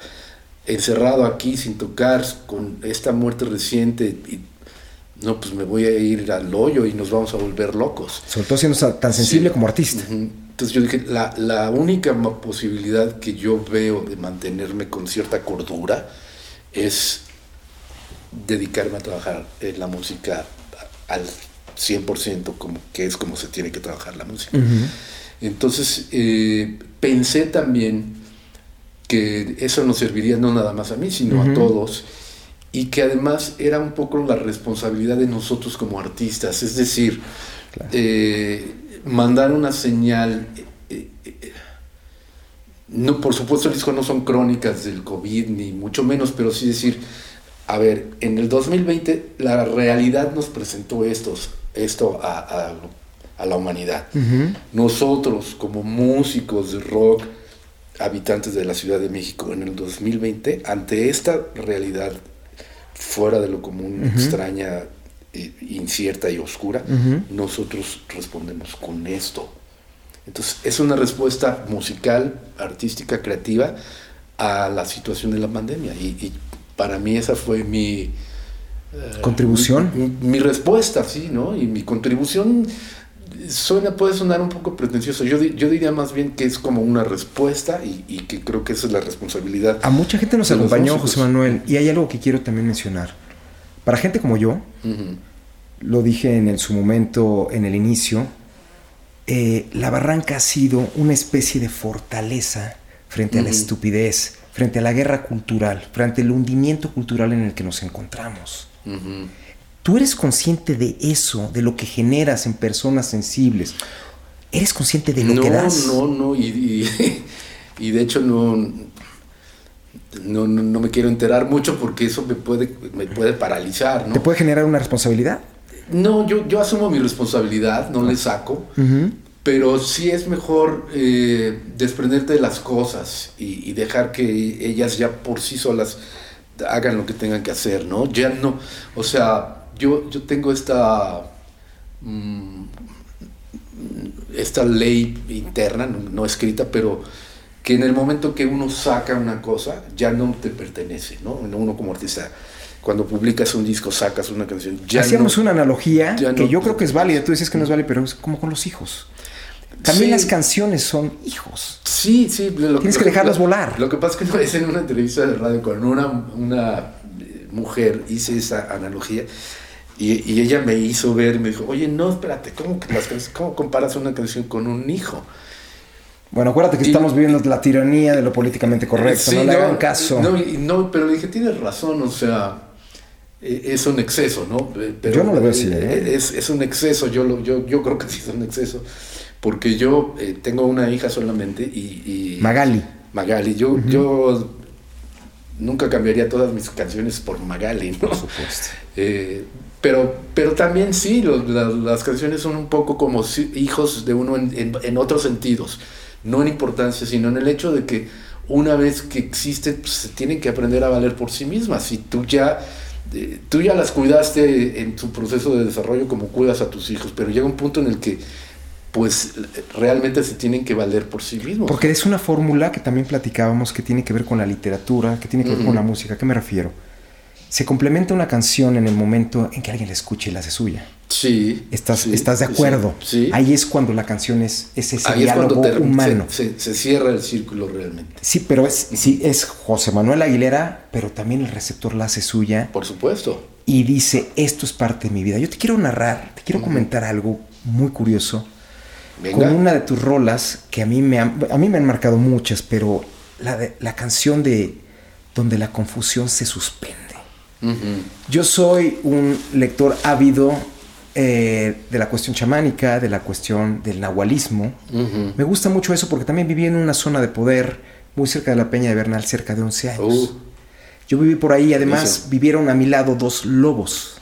encerrado aquí sin tocar, con esta muerte reciente y no, pues me voy a ir al hoyo y nos vamos a volver locos. Sobre todo siendo tan sensible Sí. como artista. Entonces yo dije, la, la única posibilidad que yo veo de mantenerme con cierta cordura es dedicarme a trabajar en la música al 100%, como, que es como se tiene que trabajar la música. Entonces eh, pensé también que eso nos serviría no nada más a mí, sino a todos, y que además era un poco la responsabilidad de nosotros como artistas, es decir, Claro. eh, mandar una señal. eh, eh, no, por supuesto, el disco no son crónicas del COVID, ni mucho menos, pero sí decir, a ver, en el 2020 la realidad nos presentó estos, esto a, a- a la humanidad. Nosotros, como músicos de rock, habitantes de la Ciudad de México en el 2020 ante esta realidad fuera de lo común, extraña, eh, incierta y oscura, nosotros respondemos con esto. Entonces, es una respuesta musical, artística, creativa a la situación de la pandemia. Y, para mí esa fue mi... Eh, ¿Contribución? Mi, respuesta, sí, ¿no? Y mi contribución suena, puede sonar un poco pretencioso. Yo, yo diría más bien que es como una respuesta y, que creo que esa es la responsabilidad. A mucha gente nos acompañó, José Manuel, y hay algo que quiero también mencionar. Para gente como yo, lo dije en su momento, en el inicio, eh, la barranca ha sido una especie de fortaleza frente a la estupidez, frente a la guerra cultural, frente al hundimiento cultural en el que nos encontramos. Tú eres consciente de eso, de lo que generas en personas sensibles. ¿Eres consciente de lo que das? No, no, y, y, [LAUGHS] de hecho no, no, no, me quiero enterar mucho porque eso me puede, me puede paralizar. ¿no? ¿Te puede generar una responsabilidad? No, yo, yo asumo mi responsabilidad, no le saco, pero sí es mejor eh, desprenderte de las cosas y, dejar que ellas ya por sí solas hagan lo que tengan que hacer, ¿no? Ya no, o sea, yo, yo tengo esta, mm, esta ley interna, no, escrita, pero que en el momento que uno saca una cosa, ya no te pertenece, ¿no? Uno como artista cuando publicas un disco, sacas una canción. Ya Hacíamos una analogía que yo creo que es válida. Tú dices que no es válida, pero es como con los hijos. También las canciones son hijos. Sí, sí. Tienes que dejarlos volar. Lo que pasa es que [LAUGHS] una vez en una entrevista de radio con una, una mujer hice esa analogía y, y, ella me hizo ver y me dijo, oye, no, espérate, ¿cómo, ¿cómo comparas una canción con un hijo? Bueno, acuérdate que estamos viviendo la tiranía de lo políticamente correcto, no le hagan caso. No, no, pero le dije, tienes razón, o sea, eh, es un exceso, ¿no? Pero, yo no lo veo así, ¿eh? Es, es, un exceso, yo, lo, yo, yo creo que sí es un exceso, porque yo eh, tengo una hija solamente y... Magali. Magali, yo, yo nunca cambiaría todas mis canciones por Magali, ¿no? Por supuesto. [LAUGHS] pero, pero también sí, las canciones son un poco como hijos de uno en, en, otros sentidos, no en importancia, sino en el hecho de que una vez que existen, pues, se tienen que aprender a valer por sí mismas. Y tú ya tú ya las cuidaste en tu proceso de desarrollo como cuidas a tus hijos, pero llega un punto en el que pues realmente se tienen que valer por sí mismos. Porque es una fórmula que también platicábamos que tiene que ver con la literatura, que tiene que ver con la música. ¿A qué me refiero? Se complementa una canción en el momento en que alguien la escucha y la hace suya. Sí. ¿Estás, ¿estás de acuerdo? Sí, Ahí es cuando la canción es, ese diálogo humano. Se, cierra el círculo realmente. Sí, pero es, sí, es José Manuel Aguilera, pero también el receptor la hace suya. Por supuesto. Y dice, esto es parte de mi vida. Yo te quiero narrar, te quiero comentar algo muy curioso. Con una de tus rolas, que a mí me, a mí me han marcado muchas, pero la, la canción de donde la confusión se suspende. Yo soy un lector ávido eh, de la cuestión chamánica, de la cuestión del nahualismo. Me gusta mucho eso porque también viví en una zona de poder muy cerca de la Peña de Bernal, cerca de 11 años. Uh. Yo viví por ahí, además vivieron a mi lado dos lobos.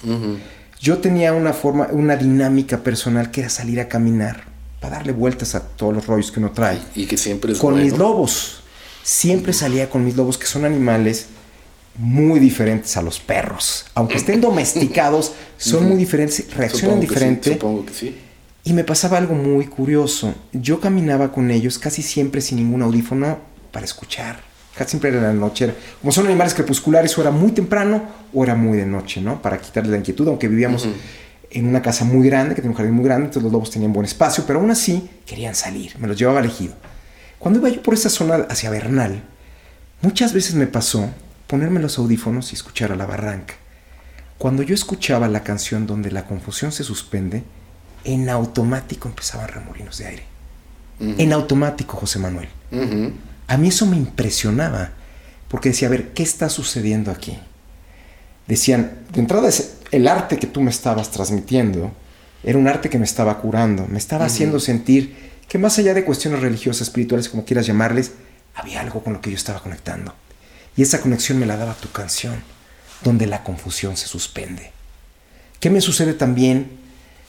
Yo tenía una forma, una dinámica personal que era salir a caminar para darle vueltas a todos los rollos que uno trae. Y que siempre es Con mis lobos. Siempre salía con mis lobos, que son animales muy diferentes a los perros. Aunque estén [LAUGHS] domesticados, son muy diferentes, reaccionan diferente. supongo que sí. Y me pasaba algo muy curioso. Yo caminaba con ellos casi siempre sin ningún audífono para escuchar. Casi siempre era en la noche. Como son animales crepusculares, o era muy temprano o era muy de noche, ¿no? Para quitarles la inquietud, aunque vivíamos en una casa muy grande, que tenía un jardín muy grande, entonces los lobos tenían buen espacio, pero aún así querían salir. Me los llevaba elegido. Cuando iba yo por esa zona hacia Bernal, muchas veces me pasó ponerme los audífonos y escuchar a la barranca. Cuando yo escuchaba la canción donde la confusión se suspende, en automático empezaban remolinos de aire. En automático, José Manuel. A mí eso me impresionaba, porque decía, a ver, ¿qué está sucediendo aquí? Decían, de entrada, el arte que tú me estabas transmitiendo era un arte que me estaba curando, me estaba haciendo sentir que más allá de cuestiones religiosas, espirituales, como quieras llamarles, había algo con lo que yo estaba conectando. Y esa conexión me la daba tu canción, donde la confusión se suspende. ¿Qué me sucede también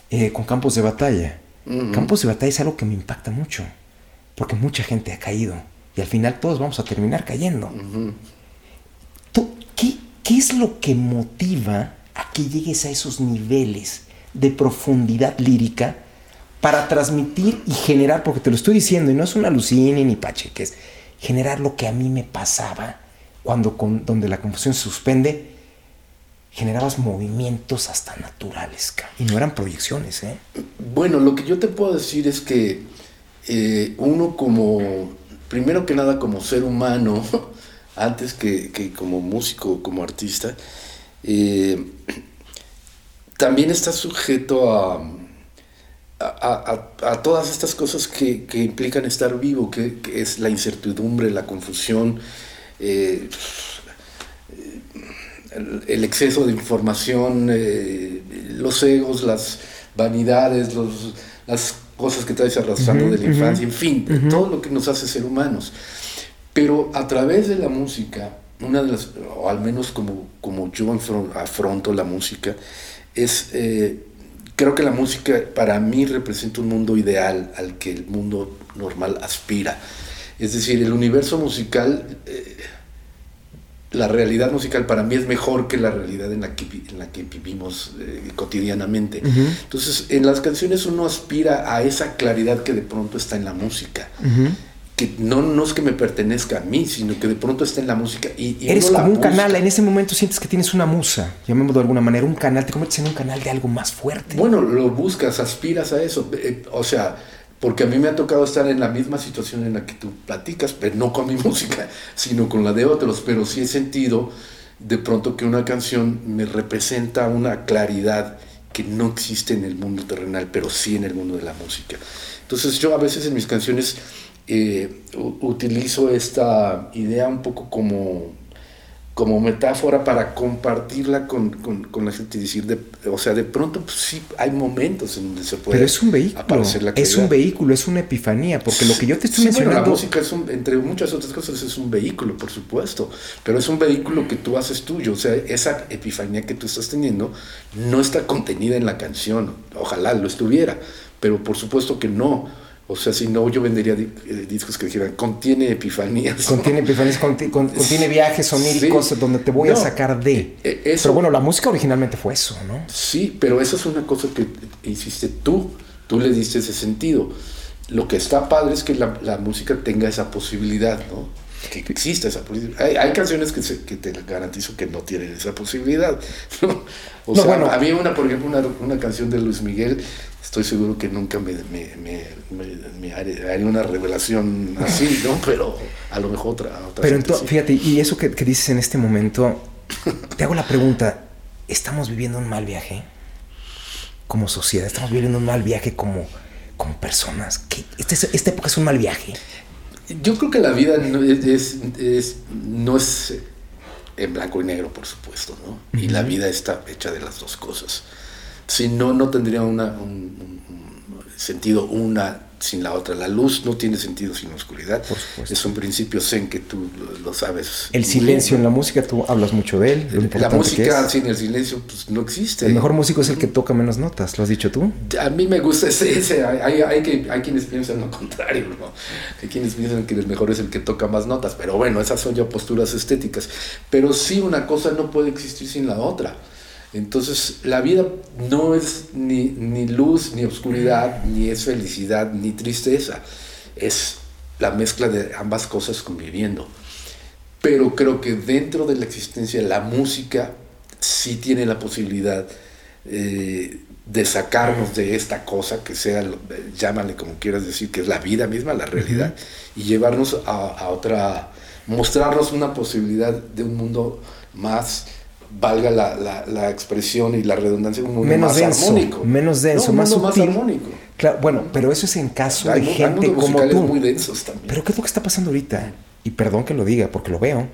eh, con campos de batalla? Campos de batalla es algo que me impacta mucho, porque mucha gente ha caído y al final todos vamos a terminar cayendo. ¿Tú, qué, ¿Qué es lo que motiva a que llegues a esos niveles de profundidad lírica para transmitir y generar, porque te lo estoy diciendo, y no es una alucine ni pache, que es generar lo que a mí me pasaba cuando con, donde la confusión se suspende, generabas movimientos hasta naturales, y no eran proyecciones. ¿eh? Bueno, lo que yo te puedo decir es que eh, uno como, primero que nada como ser humano, [LAUGHS] antes que, como músico, como artista, eh, también está sujeto a, a, todas estas cosas que, implican estar vivo, que, es la incertidumbre, la confusión, eh, el, exceso de información, eh, los egos, las vanidades, los, las cosas que traes arrastrando de la infancia, en fin, todo lo que nos hace ser humanos. Pero a través de la música, una de las, o al menos como, como yo afronto la música, es, eh, creo que la música para mí representa un mundo ideal al que el mundo normal aspira. Es decir, el universo musical, eh, la realidad musical para mí es mejor que la realidad en la que, en la que vivimos eh, cotidianamente. Entonces, en las canciones uno aspira a esa claridad que de pronto está en la música que no, no es que me pertenezca a mí, sino que de pronto está en la música y, Eres como un canal, en ese momento sientes que tienes una musa, llamémoslo de alguna manera, un canal, te conviertes en un canal de algo más fuerte. Bueno, lo buscas, aspiras a eso, eh, o sea, porque a mí me ha tocado estar en la misma situación en la que tú platicas, pero no con mi [LAUGHS] música, sino con la de otros, pero sí he sentido de pronto que una canción me representa una claridad que no existe en el mundo terrenal, pero sí en el mundo de la música. Entonces yo a veces en mis canciones eh, utilizo esta idea un poco como, como metáfora para compartirla con, con, la gente y decir, de, o sea, de pronto pues, sí hay momentos en donde se puede Pero es un vehículo, es un vehículo, es una epifanía, porque lo que yo te estoy mencionando... la música es un, entre muchas otras cosas es un vehículo, por supuesto, pero es un vehículo que tú haces tuyo, o sea, esa epifanía que tú estás teniendo no está contenida en la canción, ojalá lo estuviera, pero por supuesto que no o sea, si no, yo vendería eh, discos que dijeran, contiene epifanías. Contiene epifanías, [LAUGHS] contiene viajes oníricos donde te voy a sacar de. E, pero bueno, la música originalmente fue eso, ¿no? Sí, pero eso es una cosa que hiciste tú. Tú le diste ese sentido. Lo que está padre es que la, música tenga esa posibilidad, ¿no? Que exista esa posibilidad. Hay, canciones que, que, te garantizo que no tienen esa posibilidad. [LAUGHS] ¿no? O sea, bueno. había una, por ejemplo, una, una canción de Luis Miguel estoy seguro que nunca me, me, haré, una revelación [LAUGHS] así, ¿no? Pero a lo mejor otra. otra Pero entonces, fíjate, y eso que, dices en este momento, te hago la pregunta, ¿estamos viviendo un mal viaje? Como sociedad, ¿estamos viviendo un mal viaje como, como personas? ¿Qué, este ¿Esta época es un mal viaje? Yo creo que la vida no es, no es en blanco y negro, por supuesto, ¿no? Y la vida está hecha de las dos cosas. Si no, no tendría una, un, sentido una sin la otra. La luz no tiene sentido sin la oscuridad. Es un principio zen que tú lo, sabes. El silencio en la música, tú hablas mucho de él. La música sin el silencio pues, no existe. El mejor músico es el que toca menos notas, ¿lo has dicho tú? A mí me gusta ese. hay, hay, que, hay quienes piensan lo contrario, ¿no? Hay quienes piensan que el mejor es el que toca más notas. Pero bueno, esas son ya posturas estéticas. Pero sí, una cosa no puede existir sin la otra. Entonces, la vida no es ni, luz, ni oscuridad, ni es felicidad, ni tristeza. Es la mezcla de ambas cosas conviviendo. Pero creo que dentro de la existencia, la música sí tiene la posibilidad eh, de sacarnos de esta cosa, que sea, llámale como quieras decir, que es la vida misma, la realidad, y llevarnos a, a otra, mostrarnos una posibilidad de un mundo más valga la, la, expresión y la redundancia, un mundo menos más denso, armónico. Menos denso, más, armónico. Claro, bueno, pero eso es en caso de gente como tú. Muy densos también. Pero ¿qué es lo que está pasando ahorita? Y perdón que lo diga, porque lo veo.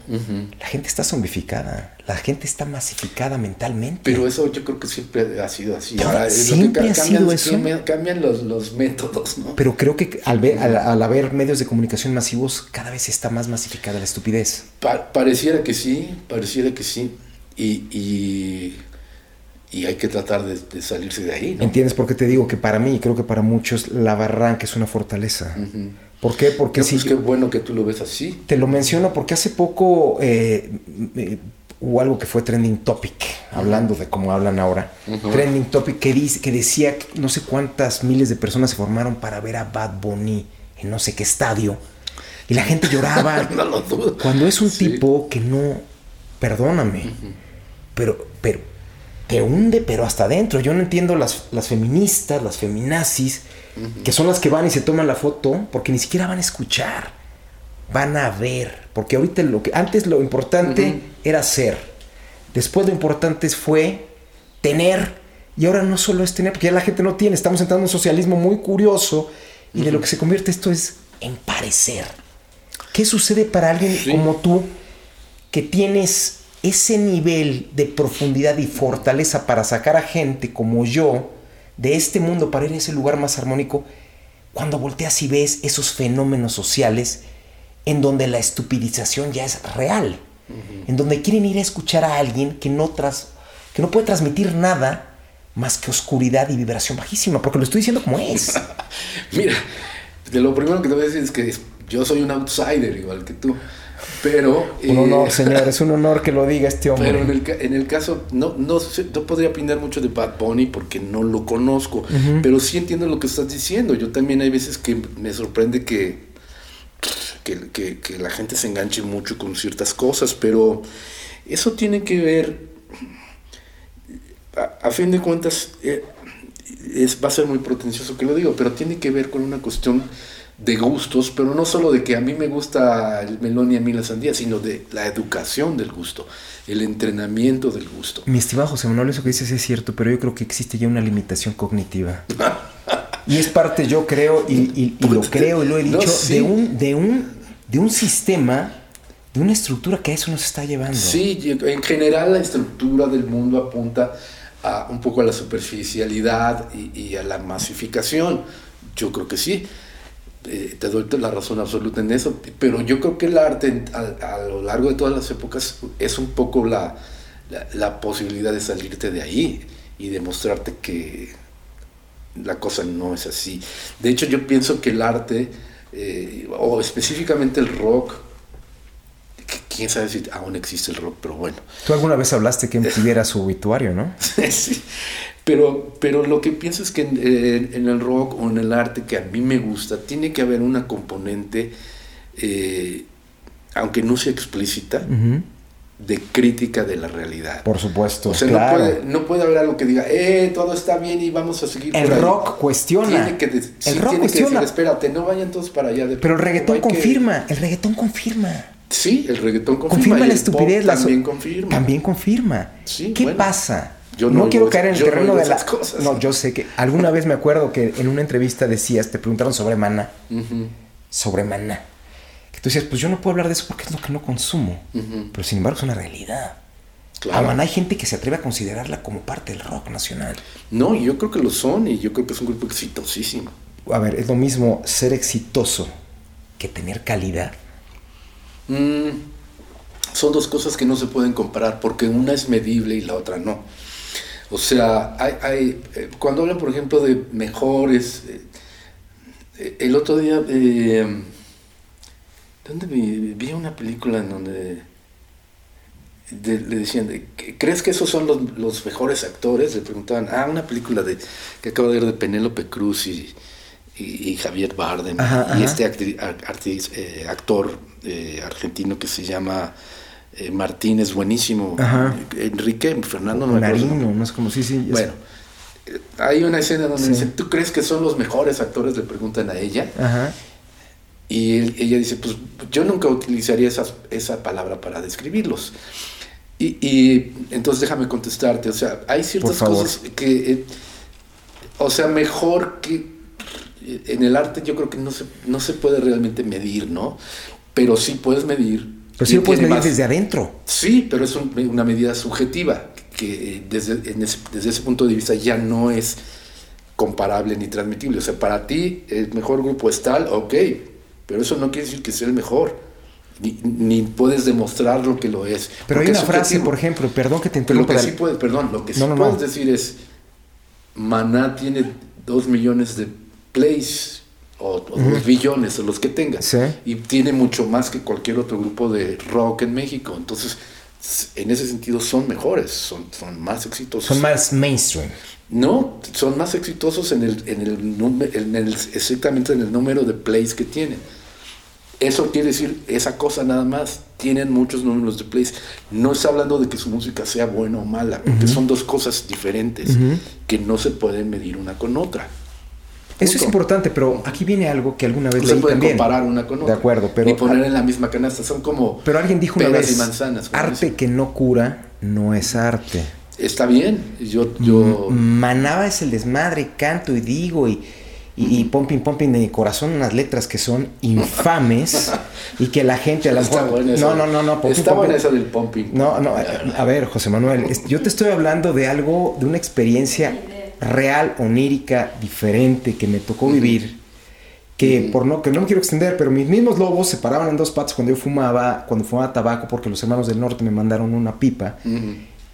La gente está zombificada. La gente está masificada mentalmente. Pero eso yo creo que siempre ha sido así. siempre ha sido eso. Cambian, los, los, métodos, ¿no? Pero creo que al, ver, al, haber medios de comunicación masivos, cada vez está más masificada la estupidez. pareciera que sí, pareciera que sí y, y, hay que tratar de, salirse de ahí. ¿Entiendes por qué te digo que para mí, creo que para muchos, la barranca es una fortaleza? ¿Por qué? Porque sí. si... qué bueno que tú lo ves así. Te lo menciono porque hace poco eh, hubo algo que fue trending topic, hablando de cómo hablan ahora. Trending topic que, dice, que decía que no sé cuántas miles de personas se formaron para ver a Bad Bunny en no sé qué estadio. Y la gente lloraba. [LAUGHS] no lo dudo. Cuando es un tipo que no, perdóname, pero, pero te hunde, pero hasta adentro. Yo no entiendo las, las feministas, las feminazis, que son las que van y se toman la foto, porque ni siquiera van a escuchar, van a ver. Porque ahorita lo que antes lo importante era ser, después lo importante fue tener, y ahora no solo es tener, porque ya la gente no tiene. Estamos entrando en un socialismo muy curioso y de lo que se convierte esto es en parecer. ¿Qué sucede para alguien como tú que tienes ese nivel de profundidad y fortaleza para sacar a gente como yo de este mundo para ir a ese lugar más armónico cuando volteas y ves esos fenómenos sociales en donde la estupidización ya es real, en donde quieren ir a escuchar a alguien que no, tras, que no puede transmitir nada más que oscuridad y vibración bajísima, porque lo estoy diciendo como es. [LAUGHS] Mira, de lo primero que te voy a decir es que yo soy un outsider igual que tú. Pero. Un honor, eh, [LAUGHS] señor, es un honor que lo diga este hombre. Pero en el, en el caso, no, no, no, podría opinar mucho de Bad Bunny porque no lo conozco, pero sí entiendo lo que estás diciendo. Yo también hay veces que me sorprende que, que, que, la gente se enganche mucho con ciertas cosas, pero eso tiene que ver, a, fin de cuentas, eh, es, va a ser muy pretencioso que lo digo, pero tiene que ver con una cuestión de gustos, pero no solo de que a mí me gusta el melón y a mí la sandía, sino de la educación del gusto, el entrenamiento del gusto. Mi estimado José Manuel, eso que dices es cierto, pero yo creo que existe ya una limitación cognitiva. [LAUGHS] y es parte, yo creo, y, lo pues, creo y lo he dicho, de, un, de, un, de un sistema, de una estructura que a eso nos está llevando. Sí, en general la estructura del mundo apunta a un poco a la superficialidad y a la masificación. Yo creo que sí. Eh, te doy la razón absoluta en eso, pero yo creo que el arte a, lo largo de todas las épocas es un poco la, la, posibilidad de salirte de ahí y demostrarte que la cosa no es así. De hecho, yo pienso que el arte, eh, o específicamente el rock, quién sabe si aún existe el rock, pero bueno. Tú alguna vez hablaste que tuviera su obituario, ¿no? [LAUGHS] sí. Pero, pero lo que pienso es que en, el rock o en el arte que a mí me gusta, tiene que haber una componente, eh, aunque no sea explícita, de crítica de la realidad. Por supuesto. O sea, no, puede, no, puede, haber algo que diga, eh, todo está bien y vamos a seguir. El rock cuestiona. Tiene que, el rock cuestiona. decir, espérate, no vayan todos para allá. De pero el reggaetón confirma, el reggaetón confirma. Sí, el reggaetón confirma. Confirma la estupidez. también confirma. También confirma. ¿Qué pasa? Yo no, quiero caer en el terreno de las cosas. No, yo sé que alguna vez me acuerdo que en una entrevista decías, te preguntaron sobre Maná. Sobre Maná. Que tú decías, pues yo no puedo hablar de eso porque es lo que no consumo. Pero sin embargo es una realidad. Claro. A Maná hay gente que se atreve a considerarla como parte del rock nacional. No, yo creo que lo son y yo creo que es un grupo exitosísimo. A ver, es lo mismo ser exitoso que tener calidad. Mm, son dos cosas que no se pueden comparar porque una es medible y la otra no. O sea, hay, eh, cuando hablan, por ejemplo, de mejores, eh, el otro día, eh, ¿dónde vi, una película en donde le decían, ¿crees que esos son los, mejores actores? Le preguntaban, ah, una película de que acabo de ver de Penélope Cruz y, Javier Bardem y este actor argentino que se llama eh, Martínez, buenísimo. Enrique, Fernando no Narino, es como, sí, sí. Bueno, eh, hay una escena donde dice, ¿tú crees que son los mejores actores? Le preguntan a ella. Y ella dice, pues yo nunca utilizaría esa, esa palabra para describirlos. Y, entonces déjame contestarte, o sea, hay ciertas cosas que, eh, o sea, mejor que en el arte yo creo que no se, no se puede realmente medir, ¿no? Pero sí puedes medir pero sí lo puedes medir desde adentro. Sí, pero es una medida subjetiva, que desde, desde ese punto de vista ya no es comparable ni transmitible. O sea, para ti el mejor grupo es tal, ok, pero eso no quiere decir que sea el mejor. Ni, puedes demostrar lo que lo es. Pero hay una frase, por ejemplo, perdón que te interrumpa. Lo que sí puedes, perdón, lo que sí puedes decir es, Maná tiene dos millones de plays o, dos billones o los que tenga. Sí. Y tiene mucho más que cualquier otro grupo de rock en México. Entonces, en ese sentido son mejores, son, son más exitosos. Son más mainstream. No, son más exitosos en el, en el, número- en el- exactamente en el número de plays que tienen. Eso quiere decir esa cosa nada más. Tienen muchos números de plays. No está hablando de que su música sea buena o mala, porque son dos cosas diferentes que no se pueden medir una con otra. Eso es importante, pero aquí viene algo que alguna vez No se leí pueden también. comparar una con otra. De acuerdo, pero Ni poner en la misma canasta. Son como pero alguien dijo una vez, y manzanas. arte que no cura no es arte. Está bien. Yo, yo, Manaba es el desmadre, canto y digo y, y, y pumping, pumping de mi corazón unas letras que son infames [LAUGHS] y que la gente a Está mejor... no, no, no, no. pumping, Está pumping. esa del pumping. No, no, a, a ver, José Manuel, yo te estoy hablando de algo, de una experiencia real, onírica, diferente que me tocó vivir. Que por no, que no me quiero extender, pero mis mismos lobos se paraban en dos patas cuando yo fumaba, cuando fumaba tabaco, porque los hermanos del norte me mandaron una pipa.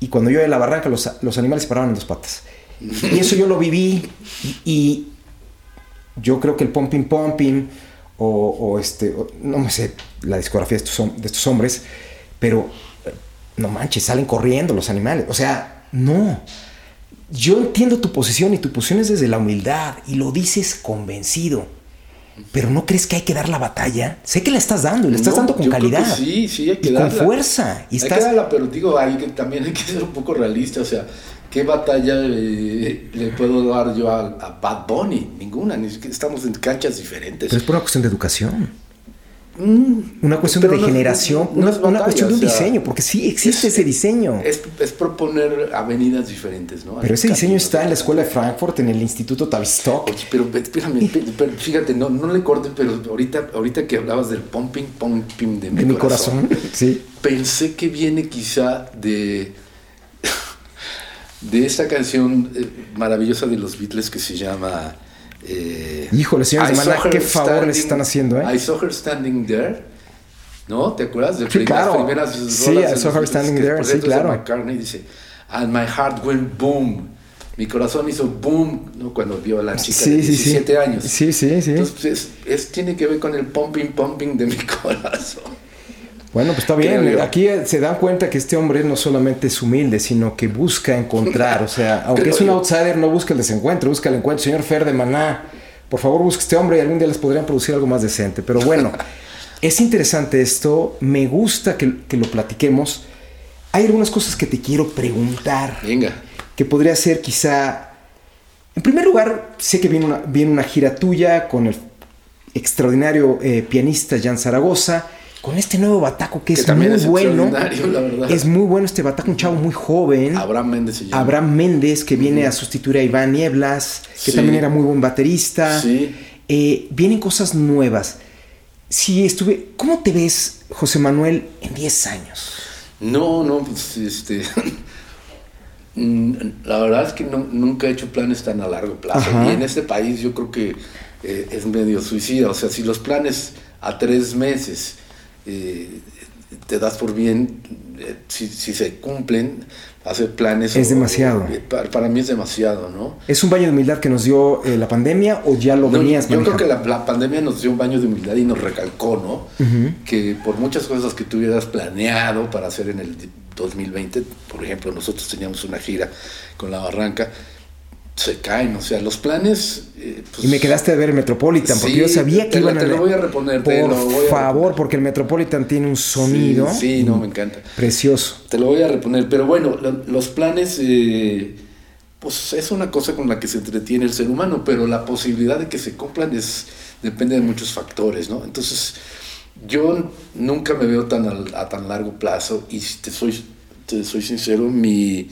Y cuando yo de la barranca, los, los animales se paraban en dos patas. Y eso yo lo viví. Y, y yo creo que el pumping pumping, o, o este, o- no me sé la discografía de estos, de estos hombres, pero eh, no manches, salen corriendo los animales. O sea, no. Yo entiendo tu posición y tu posición es desde la humildad y lo dices convencido. Pero no crees que hay que dar la batalla. Sé que la estás dando y la estás No, dando con calidad. sí, sí, hay que y con darla. fuerza. Y Hay estás que darla, pero digo, hay que, también hay que ser un poco realista. O sea, ¿qué batalla le puedo dar yo a, a Bad Bunny? Ninguna, ni estamos en canchas diferentes. Pero es por una cuestión de educación. Mm, Una cuestión de no generación. no una, cuestión de un o sea, diseño. Porque sí existe es- ese diseño. Es, es proponer avenidas diferentes, ¿no? pero ese diseño está en la escuela de Frankfurt, en el Instituto Tavistock. Oye, pero espérame, pero fíjate, no, no le cortes, pero ahorita, ahorita que hablabas del pumping, pumping de mi, De mi corazón. [LAUGHS] Sí. pensé que viene quizá de [LAUGHS] de esta canción eh, maravillosa de los Beatles que se llama eh, Híjole, señores de Maná, qué favor les Standing- están haciendo, ¿eh? I saw her standing there. ¿No? ¿Te acuerdas? De Sí, prim- claro. Primeras Sí, rolas I saw her standing que there, sí, claro. McCartney dice, and my heart went boom. Mi corazón hizo boom ¿no? cuando vio a la chica Sí, de sí, sí. 17 años. Sí, sí, sí. Entonces, es, es- tiene que ver con el pumping, pumping de mi [LAUGHS] corazón. Bueno, pues está bien. Aquí eh, se dan cuenta que este hombre no solamente es humilde, sino que busca encontrar. O sea, [LAUGHS] aunque Creo es un yo. outsider, no busca el desencuentro, busca el encuentro. Señor Fer de Maná, por favor busque este hombre y algún día les podrían producir algo más decente. Pero bueno, [LAUGHS] es interesante esto. Me gusta que, que lo platiquemos. Hay algunas cosas que te quiero preguntar. Venga. que podría ser quizá... En primer lugar, sé que viene una, viene una gira tuya con el extraordinario eh, pianista Jan Zaragoza, con este nuevo bataco que, Que es también muy es bueno. Es muy bueno este bataco, un chavo muy joven. Abraham Méndez se llama. Abraham Méndez, que viene a sustituir a Iván Nieblas, que Sí. también era muy buen baterista. Sí. Eh, vienen cosas nuevas. Si estuve, ¿cómo te ves, José Manuel, en 10 años? No, no, pues este. [LAUGHS] La verdad es que no- nunca he hecho planes tan a largo plazo. Ajá. Y en este país yo creo que eh, es medio suicida. O sea, si los planes a tres meses eh, te das por bien, eh, si, si se cumplen, hacer planes. Es demasiado. eh, para, para mí es demasiado, ¿no? ¿Es un baño de humildad que nos dio eh, la pandemia o ya lo No, venías yo creo que la, la pandemia nos dio un baño de humildad y nos recalcó, ¿no? Que por muchas cosas que tú hubieras planeado para hacer en el 2020, por ejemplo, nosotros teníamos una gira con la Barranca, se caen, o sea, los planes... eh, pues, Y me quedaste a ver el Metropolitan, porque Sí, yo sabía que iban a... te lo voy a reponer, te Por lo voy a favor, reponer. porque el Metropolitan tiene un sonido Sí, sí, no, me encanta. precioso. Te lo voy a reponer, pero bueno, lo- los planes, eh, pues es una cosa con la que se entretiene el ser humano, pero la posibilidad de que se cumplan es, depende de muchos factores, ¿no? Entonces, yo nunca me veo tan al- a, tan largo plazo y si te soy, te soy sincero, mi,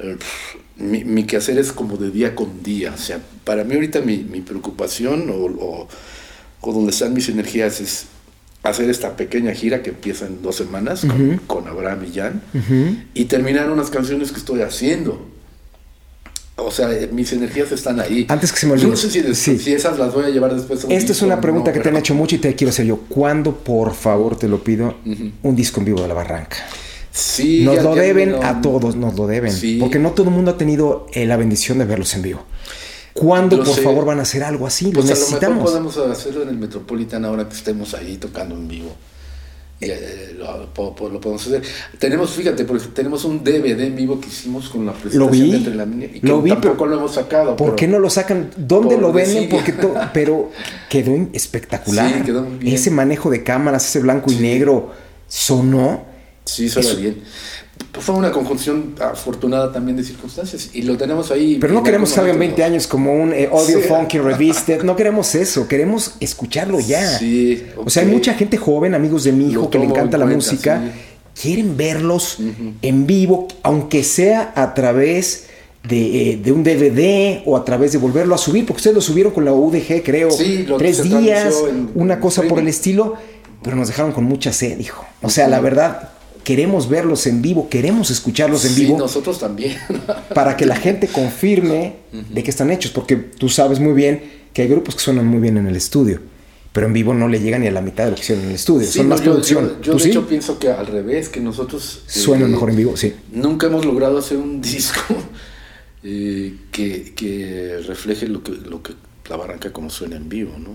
eh, mi, mi quehacer es como de día con día, o sea, para mí ahorita mi, mi preocupación o, o, o donde están mis energías es hacer esta pequeña gira que empieza en dos semanas con, Ujú. con Abraham y Jan Ujú. y terminar unas canciones que estoy haciendo. O sea, eh, mis energías están ahí. Antes que se me Yo olvide. no sé si, Sí. si esas las voy a llevar después. a un Esta es disco, una pregunta no, que te han hecho mucho y te quiero hacer yo. ¿Cuándo, por favor, te lo pido, Ujú. un disco en vivo de La Barranca? Sí, Nos ya- lo ya deben a todos, nos lo deben. Sí. Porque no todo el mundo ha tenido eh, la bendición de verlos en vivo. ¿Cuándo, por favor, van a hacer algo así? Pues lo necesitamos. A lo mejor podemos hacerlo en el Metropolitan ahora que estemos ahí tocando en vivo. Eh, lo, lo, podemos hacer. Tenemos, fíjate, porque tenemos un DVD en vivo que hicimos con la presentación vi, de Entre la Niña, y que lo vi, tampoco pero, lo hemos sacado. ¿Por pero, qué no lo sacan? ¿Dónde lo venden? Porque to- [LAUGHS] pero quedó espectacular. Sí, quedó muy bien. Ese manejo de cámaras, ese blanco y negro, sonó. Sí, suena Eso- bien. Fue una conjunción afortunada también de circunstancias y lo tenemos ahí. Pero no en queremos que algún salgan 20 momento, años como un eh, audio Sí. funky revisited. No queremos eso. Queremos escucharlo ya. Sí, O sea, hay mucha gente joven, amigos de mi hijo, Lo que le encanta en la cuenta, música. sí. Quieren verlos en vivo, aunque sea a través de, eh, de un DVD o a través de volverlo a subir, porque ustedes lo subieron con la UDG, creo, Sí, lo tres días, en- una en cosa por el estilo, pero nos dejaron con mucha sed, hijo. O sea, la verdad, queremos verlos en vivo, queremos escucharlos en Sí, vivo nosotros también. [LAUGHS] para que la gente confirme de que están hechos, porque tú sabes muy bien que hay grupos que suenan muy bien en el estudio, pero en vivo no le llegan ni a la mitad de lo que hicieron en el estudio, Sí, son no, más yo, producción. Yo, yo ¿Tú de sí? hecho pienso que al revés, que nosotros eh, Suenan mejor en vivo, sí. Nunca hemos logrado hacer un [LAUGHS] disco eh, que, que refleje lo que, lo que la barranca como suena en vivo, ¿no?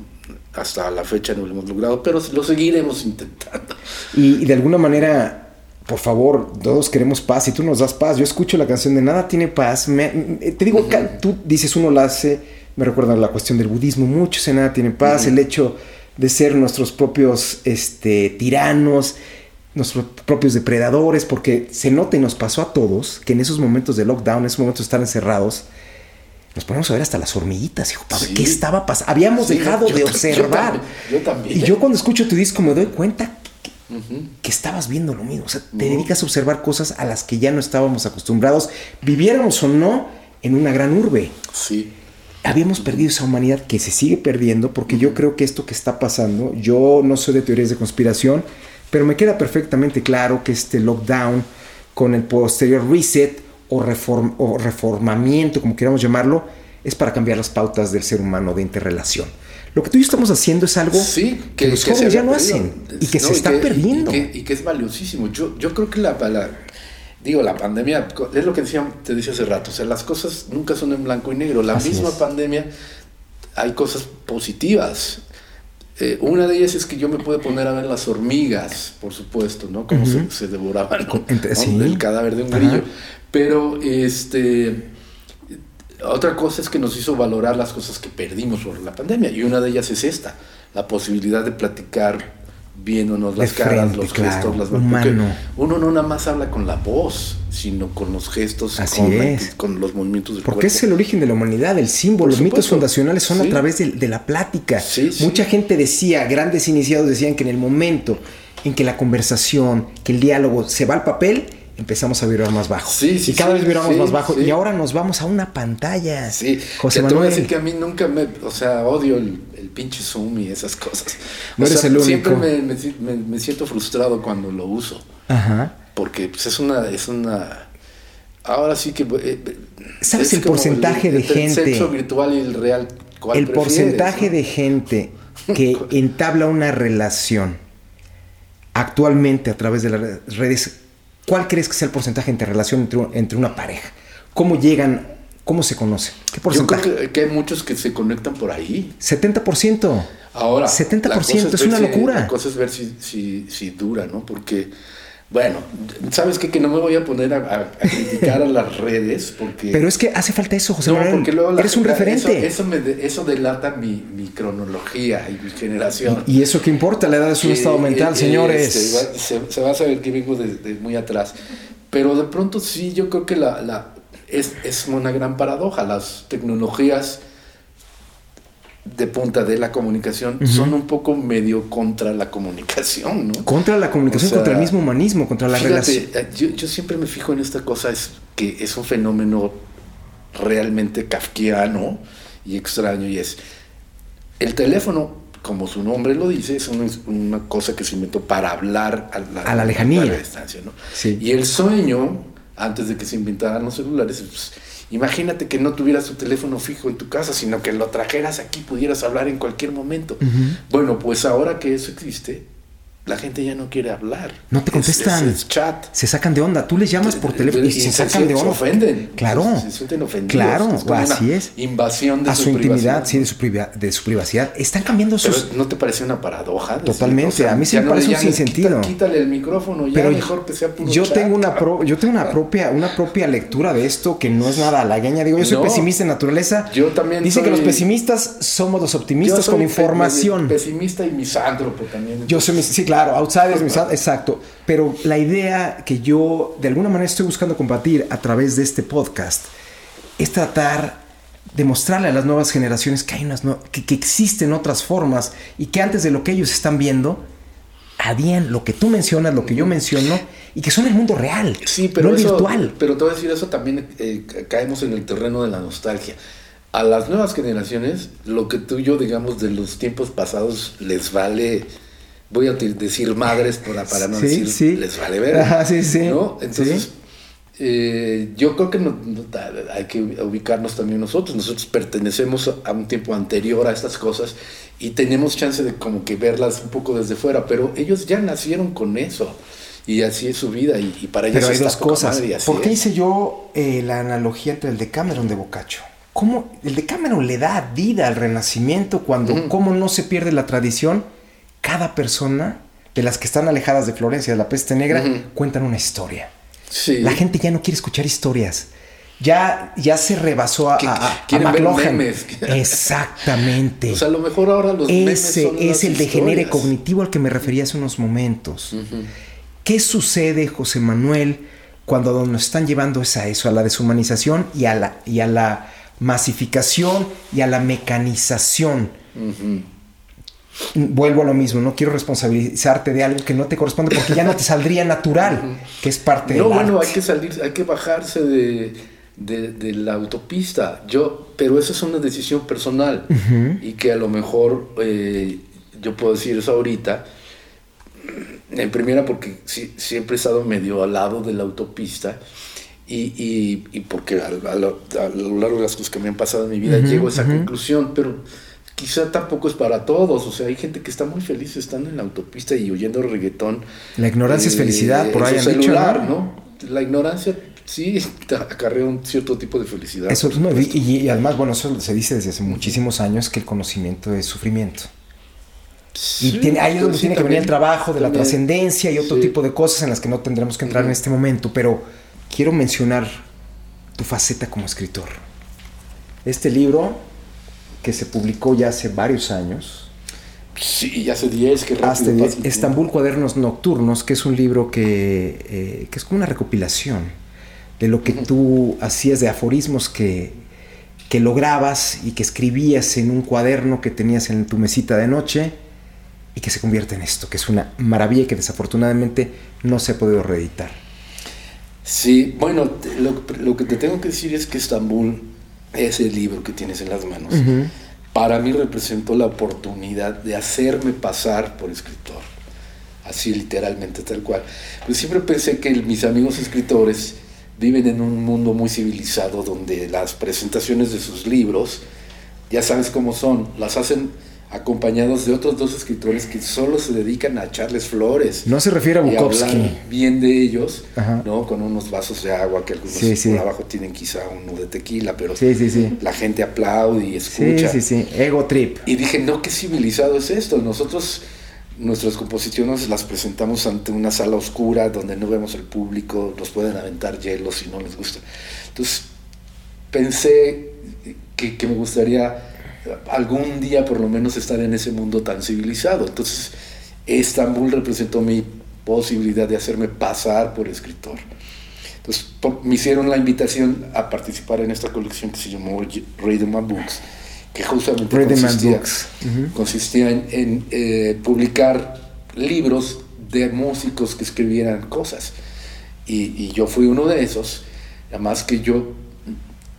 Hasta la fecha no lo hemos logrado, pero lo seguiremos intentando. Y, y de alguna manera, por favor, todos queremos paz y tú nos das paz. Yo escucho la canción de Nada tiene paz. me- me- te digo, tú dices uno la hace, me recuerda a la cuestión del budismo mucho, ese Nada tiene paz, el hecho de ser nuestros propios este, tiranos, nuestros propios depredadores, porque se nota y nos pasó a todos que en esos momentos de lockdown, en esos momentos de estar encerrados, nos ponemos a ver hasta las hormiguitas, hijo, para Sí. qué estaba pasando. Habíamos Sí, dejado yo de yo observar. también, yo también. Y yo cuando escucho tu disco me doy cuenta que, estabas viendo lo mismo. O sea, te dedicas a observar cosas a las que ya no estábamos acostumbrados, viviéramos o no en una gran urbe. Sí. Habíamos perdido esa humanidad que se sigue perdiendo porque yo creo que esto que está pasando, yo no soy de teorías de conspiración, pero me queda perfectamente claro que este lockdown con el posterior reset o, reform- o reformamiento, como queramos llamarlo, es para cambiar las pautas del ser humano de interrelación. Lo que tú y yo estamos haciendo es algo Sí, que, los se jóvenes ya no perdido. hacen y que No, se está que- perdiendo. Y que, y que es valiosísimo. Yo, yo creo que la, la- digo, la pandemia, es lo que decía, te decía hace rato, o sea, las cosas nunca son en blanco y negro. La Así misma es. pandemia, hay cosas positivas. Eh, una de ellas es que yo me puedo poner a ver las hormigas, por supuesto, ¿no? Cómo se, se devoraban ¿no? Sí. el cadáver de un Ajá. grillo. Pero, este, otra cosa es que nos hizo valorar las cosas que perdimos por la pandemia y una de ellas es esta, la posibilidad de platicar viéndonos las caras, los claro, gestos, las porque uno no nada más habla con la voz, sino con los gestos, Así con, es. con los movimientos del Porque cuerpo. es el origen de la humanidad, el símbolo, los mitos fundacionales son a Sí. través de, de la plática. Sí, sí. Mucha gente decía, grandes iniciados decían que en el momento en que la conversación, que el diálogo se va al papel, empezamos a vibrar más bajo. Sí, sí, y cada sí, vez vibramos más bajo. Y ahora nos vamos a una pantalla. Sí, José que te voy a decir que a mí nunca me, o sea, odio el, el pinche Zoom y esas cosas. No O eres sea, el Siempre único. me, me si- me- me siento frustrado cuando lo uso, Ajá. porque pues, es una, es una, ahora sí que... eh, ¿Sabes es el porcentaje de gente? El sexo virtual y el real. ¿cuál El porcentaje no? de gente que [LAUGHS] entabla una relación actualmente a través de las redes, ¿cuál crees que sea el porcentaje entre relación entre, entre una pareja? ¿Cómo llegan? ¿Cómo se conocen? ¿Qué Yo porcentaje? creo que, hay muchos que se conectan por ahí. 70%. Ahora, 70% la cosa es ver una si- locura. La cosa es ver si, si, si dura, ¿no? Porque, bueno, ¿sabes qué? Que no me voy a poner a, a- a criticar a las redes, porque... Pero es que hace falta eso, José No, Manuel. porque luego la Eres un referente. Eso, eso, me de- eso delata mi, mi cronología y mi generación. ¿Y eso qué importa? La edad es un Que, estado mental, eh, señores. este, se, se va a saber que vengo de, de muy atrás. Pero de pronto sí, yo creo que la, la- es, es una gran paradoja. Las tecnologías de punta de la comunicación son un poco medio contra la comunicación, ¿no? Contra la comunicación, O sea, contra el mismo humanismo, contra la relación. eh, Yo, yo siempre me fijo en esta cosa, es que es un fenómeno realmente kafkiano y extraño, y es el teléfono, como su nombre lo dice, es una, una cosa que se inventó para hablar a la, A la lejanía. distancia, ¿no? Sí. Y el sueño, antes de que se inventaran los celulares, pues, imagínate que no tuvieras tu teléfono fijo en tu casa, sino que lo trajeras aquí, pudieras hablar en cualquier momento. Bueno, pues ahora que eso existe, la gente ya no quiere hablar. No te contestan. Es, chat. Se sacan de onda. Tú les llamas por teléfono y, se, sacan de onda. Se ofenden. Claro. Se, sienten ofendidos. Claro, así es. Invasión de a su, intimidad, sí, de su, de su privacidad. Están cambiando sus. ¿No te parece una paradoja? Totalmente. a mí sí me parece un sinsentido. quítale el micrófono, ya Pero mejor que sea puro yo chat, tengo una yo tengo una propia, una propia lectura de esto que no es nada halagüeña. Digo, yo soy pesimista en naturaleza. Yo también. Dice que los pesimistas somos los optimistas con información. Pesimista y misántropo también. Yo soy, sí, claro, outsiders, exacto. Pero la idea que yo de alguna manera estoy buscando compartir a través de este podcast es tratar de mostrarle a las nuevas generaciones que hay unas que, que, existen otras formas y que antes de lo que ellos están viendo habían lo que tú mencionas, lo que yo menciono y que son el mundo real, sí, pero no eso, virtual. Pero te voy a decir eso también eh, caemos en el terreno de la nostalgia. A las nuevas generaciones, lo que tú y yo digamos de los tiempos pasados les vale voy a decir madres para, para no decir les vale ver. [LAUGHS] ¿no? Entonces, eh, yo creo que hay que ubicarnos también nosotros. Nosotros pertenecemos a un tiempo anterior a estas cosas y tenemos chance de como que verlas un poco desde fuera, pero ellos ya nacieron con eso. Y así es su vida y, para ellos Pero hay dos cosas. ¿Por qué hice yo eh, la analogía entre el Decameron de Boccaccio? ¿Cómo el Decameron le da vida al Renacimiento cuando cómo no se pierde la tradición? Cada persona de las que están alejadas de Florencia, de la peste negra, cuentan una historia. La gente ya no quiere escuchar historias. Ya, ya se rebasó a, a, [LAUGHS] Exactamente. o sea, a lo mejor ahora los Ese es el degenere cognitivo al que me refería hace unos momentos. ¿Qué sucede, José Manuel, cuando nos están llevando es a eso, a la deshumanización y a la, y a la masificación y a la mecanización? Vuelvo a lo mismo, no quiero responsabilizarte de algo que no te corresponde porque ya no te saldría natural, que es parte de No, bueno, hay que salir, hay que bajarse de, de, la autopista. Yo, pero esa es una decisión personal y que a lo mejor eh, yo puedo decir eso ahorita. En primera porque siempre he estado medio al lado de la autopista y, y, porque a, lo, largo de las cosas que me han pasado en mi vida llego a esa conclusión, pero quizá tampoco es para todos. O sea, hay gente que está muy feliz estando en la autopista y oyendo reggaetón. La ignorancia es felicidad, por ahí celular, dicho, ¿no? La ignorancia sí [LAUGHS] acarrea un cierto tipo de felicidad. Eso, y, además, bueno, eso se dice desde hace muchísimos años que el conocimiento es sufrimiento. y tiene, ahí es donde tiene que venir el trabajo de la trascendencia y otro tipo de cosas en las que no tendremos que entrar en este momento, pero quiero mencionar tu faceta como escritor. Este libro que se publicó ya hace varios años. Sí, ya hace 10, que Hasta Estambul Cuadernos Nocturnos, que es un libro que, eh, que, es como una recopilación de lo que tú hacías de aforismos que, que lograbas y que escribías en un cuaderno que tenías en tu mesita de noche y que se convierte en esto, que es una maravilla y que desafortunadamente no se ha podido reeditar. Sí, bueno, lo, lo que te tengo que decir es que Estambul ese libro que tienes en las manos, para mí representó la oportunidad de hacerme pasar por escritor. Así literalmente, tal cual. Pues siempre pensé que mis amigos escritores viven en un mundo muy civilizado donde las presentaciones de sus libros, ya sabes cómo son, las hacen acompañados de otros dos escritores que solo se dedican a echarles flores. No se refiere a Bukowski. bien de ellos, ¿no? Con unos vasos de agua que algunos por abajo tienen quizá uno de tequila, pero la gente aplaude y escucha. Sí, sí, sí, ego trip. Y dije, no, qué civilizado es esto. Nosotros nuestras composiciones las presentamos ante una sala oscura donde no vemos al público, nos pueden aventar hielo si no les gusta. Entonces pensé que, que me gustaría algún día por lo menos estar en ese mundo tan civilizado. Entonces, Estambul representó mi posibilidad de hacerme pasar por escritor. Entonces, me hicieron la invitación a participar en esta colección que se llamó Read My Books, que justamente consistía, consistía, en, eh, publicar libros de músicos que escribieran cosas. Y, y, yo fui uno de esos, además que yo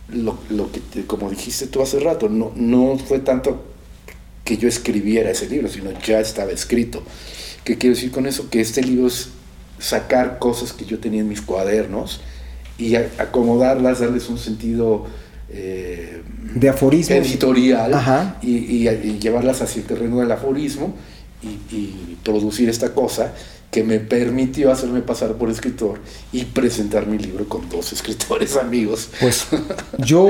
lo, lo que, como dijiste tú hace rato, no, no fue tanto que yo escribiera ese libro, sino ya estaba escrito. ¿Qué quiero decir con eso? Que este libro es sacar cosas que yo tenía en mis cuadernos y acomodarlas, darles un sentido eh, de aforismo editorial y, y, llevarlas hacia el terreno del aforismo y, producir esta cosa que me permitió hacerme pasar por escritor y presentar mi libro con dos escritores [LAUGHS] amigos. Pues yo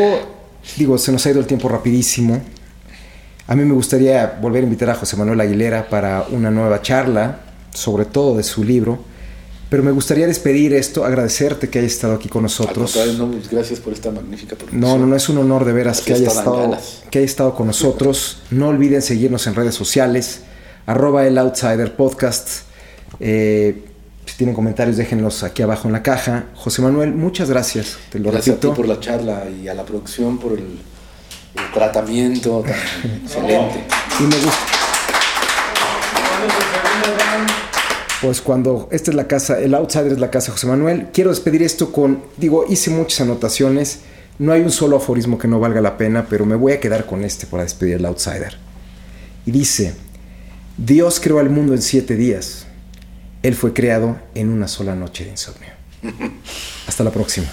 digo, se nos ha ido el tiempo rapidísimo. A mí me gustaría volver a invitar a José Manuel Aguilera para una nueva charla, sobre todo de su libro. Pero me gustaría despedir esto, agradecerte que hayas estado aquí con nosotros. no, pues, gracias por esta magnífica. No, no, no es un honor de veras que haya, estado, que haya estado con nosotros. No olviden seguirnos en redes sociales, arroba el Outsider Podcast. Eh, si tienen comentarios, déjenlos aquí abajo en la caja. José Manuel, muchas gracias. Te lo gracias a ti por la charla y a la producción por el, tratamiento [LAUGHS] excelente. Y me gusta. Pues cuando esta es la casa, el outsider es la casa José Manuel, quiero despedir esto con, digo, hice muchas anotaciones, no hay un solo aforismo que no valga la pena, pero me voy a quedar con este para despedir el outsider. Y dice, Dios creó al mundo en siete días, Él fue creado en una sola noche de insomnio. Hasta la próxima.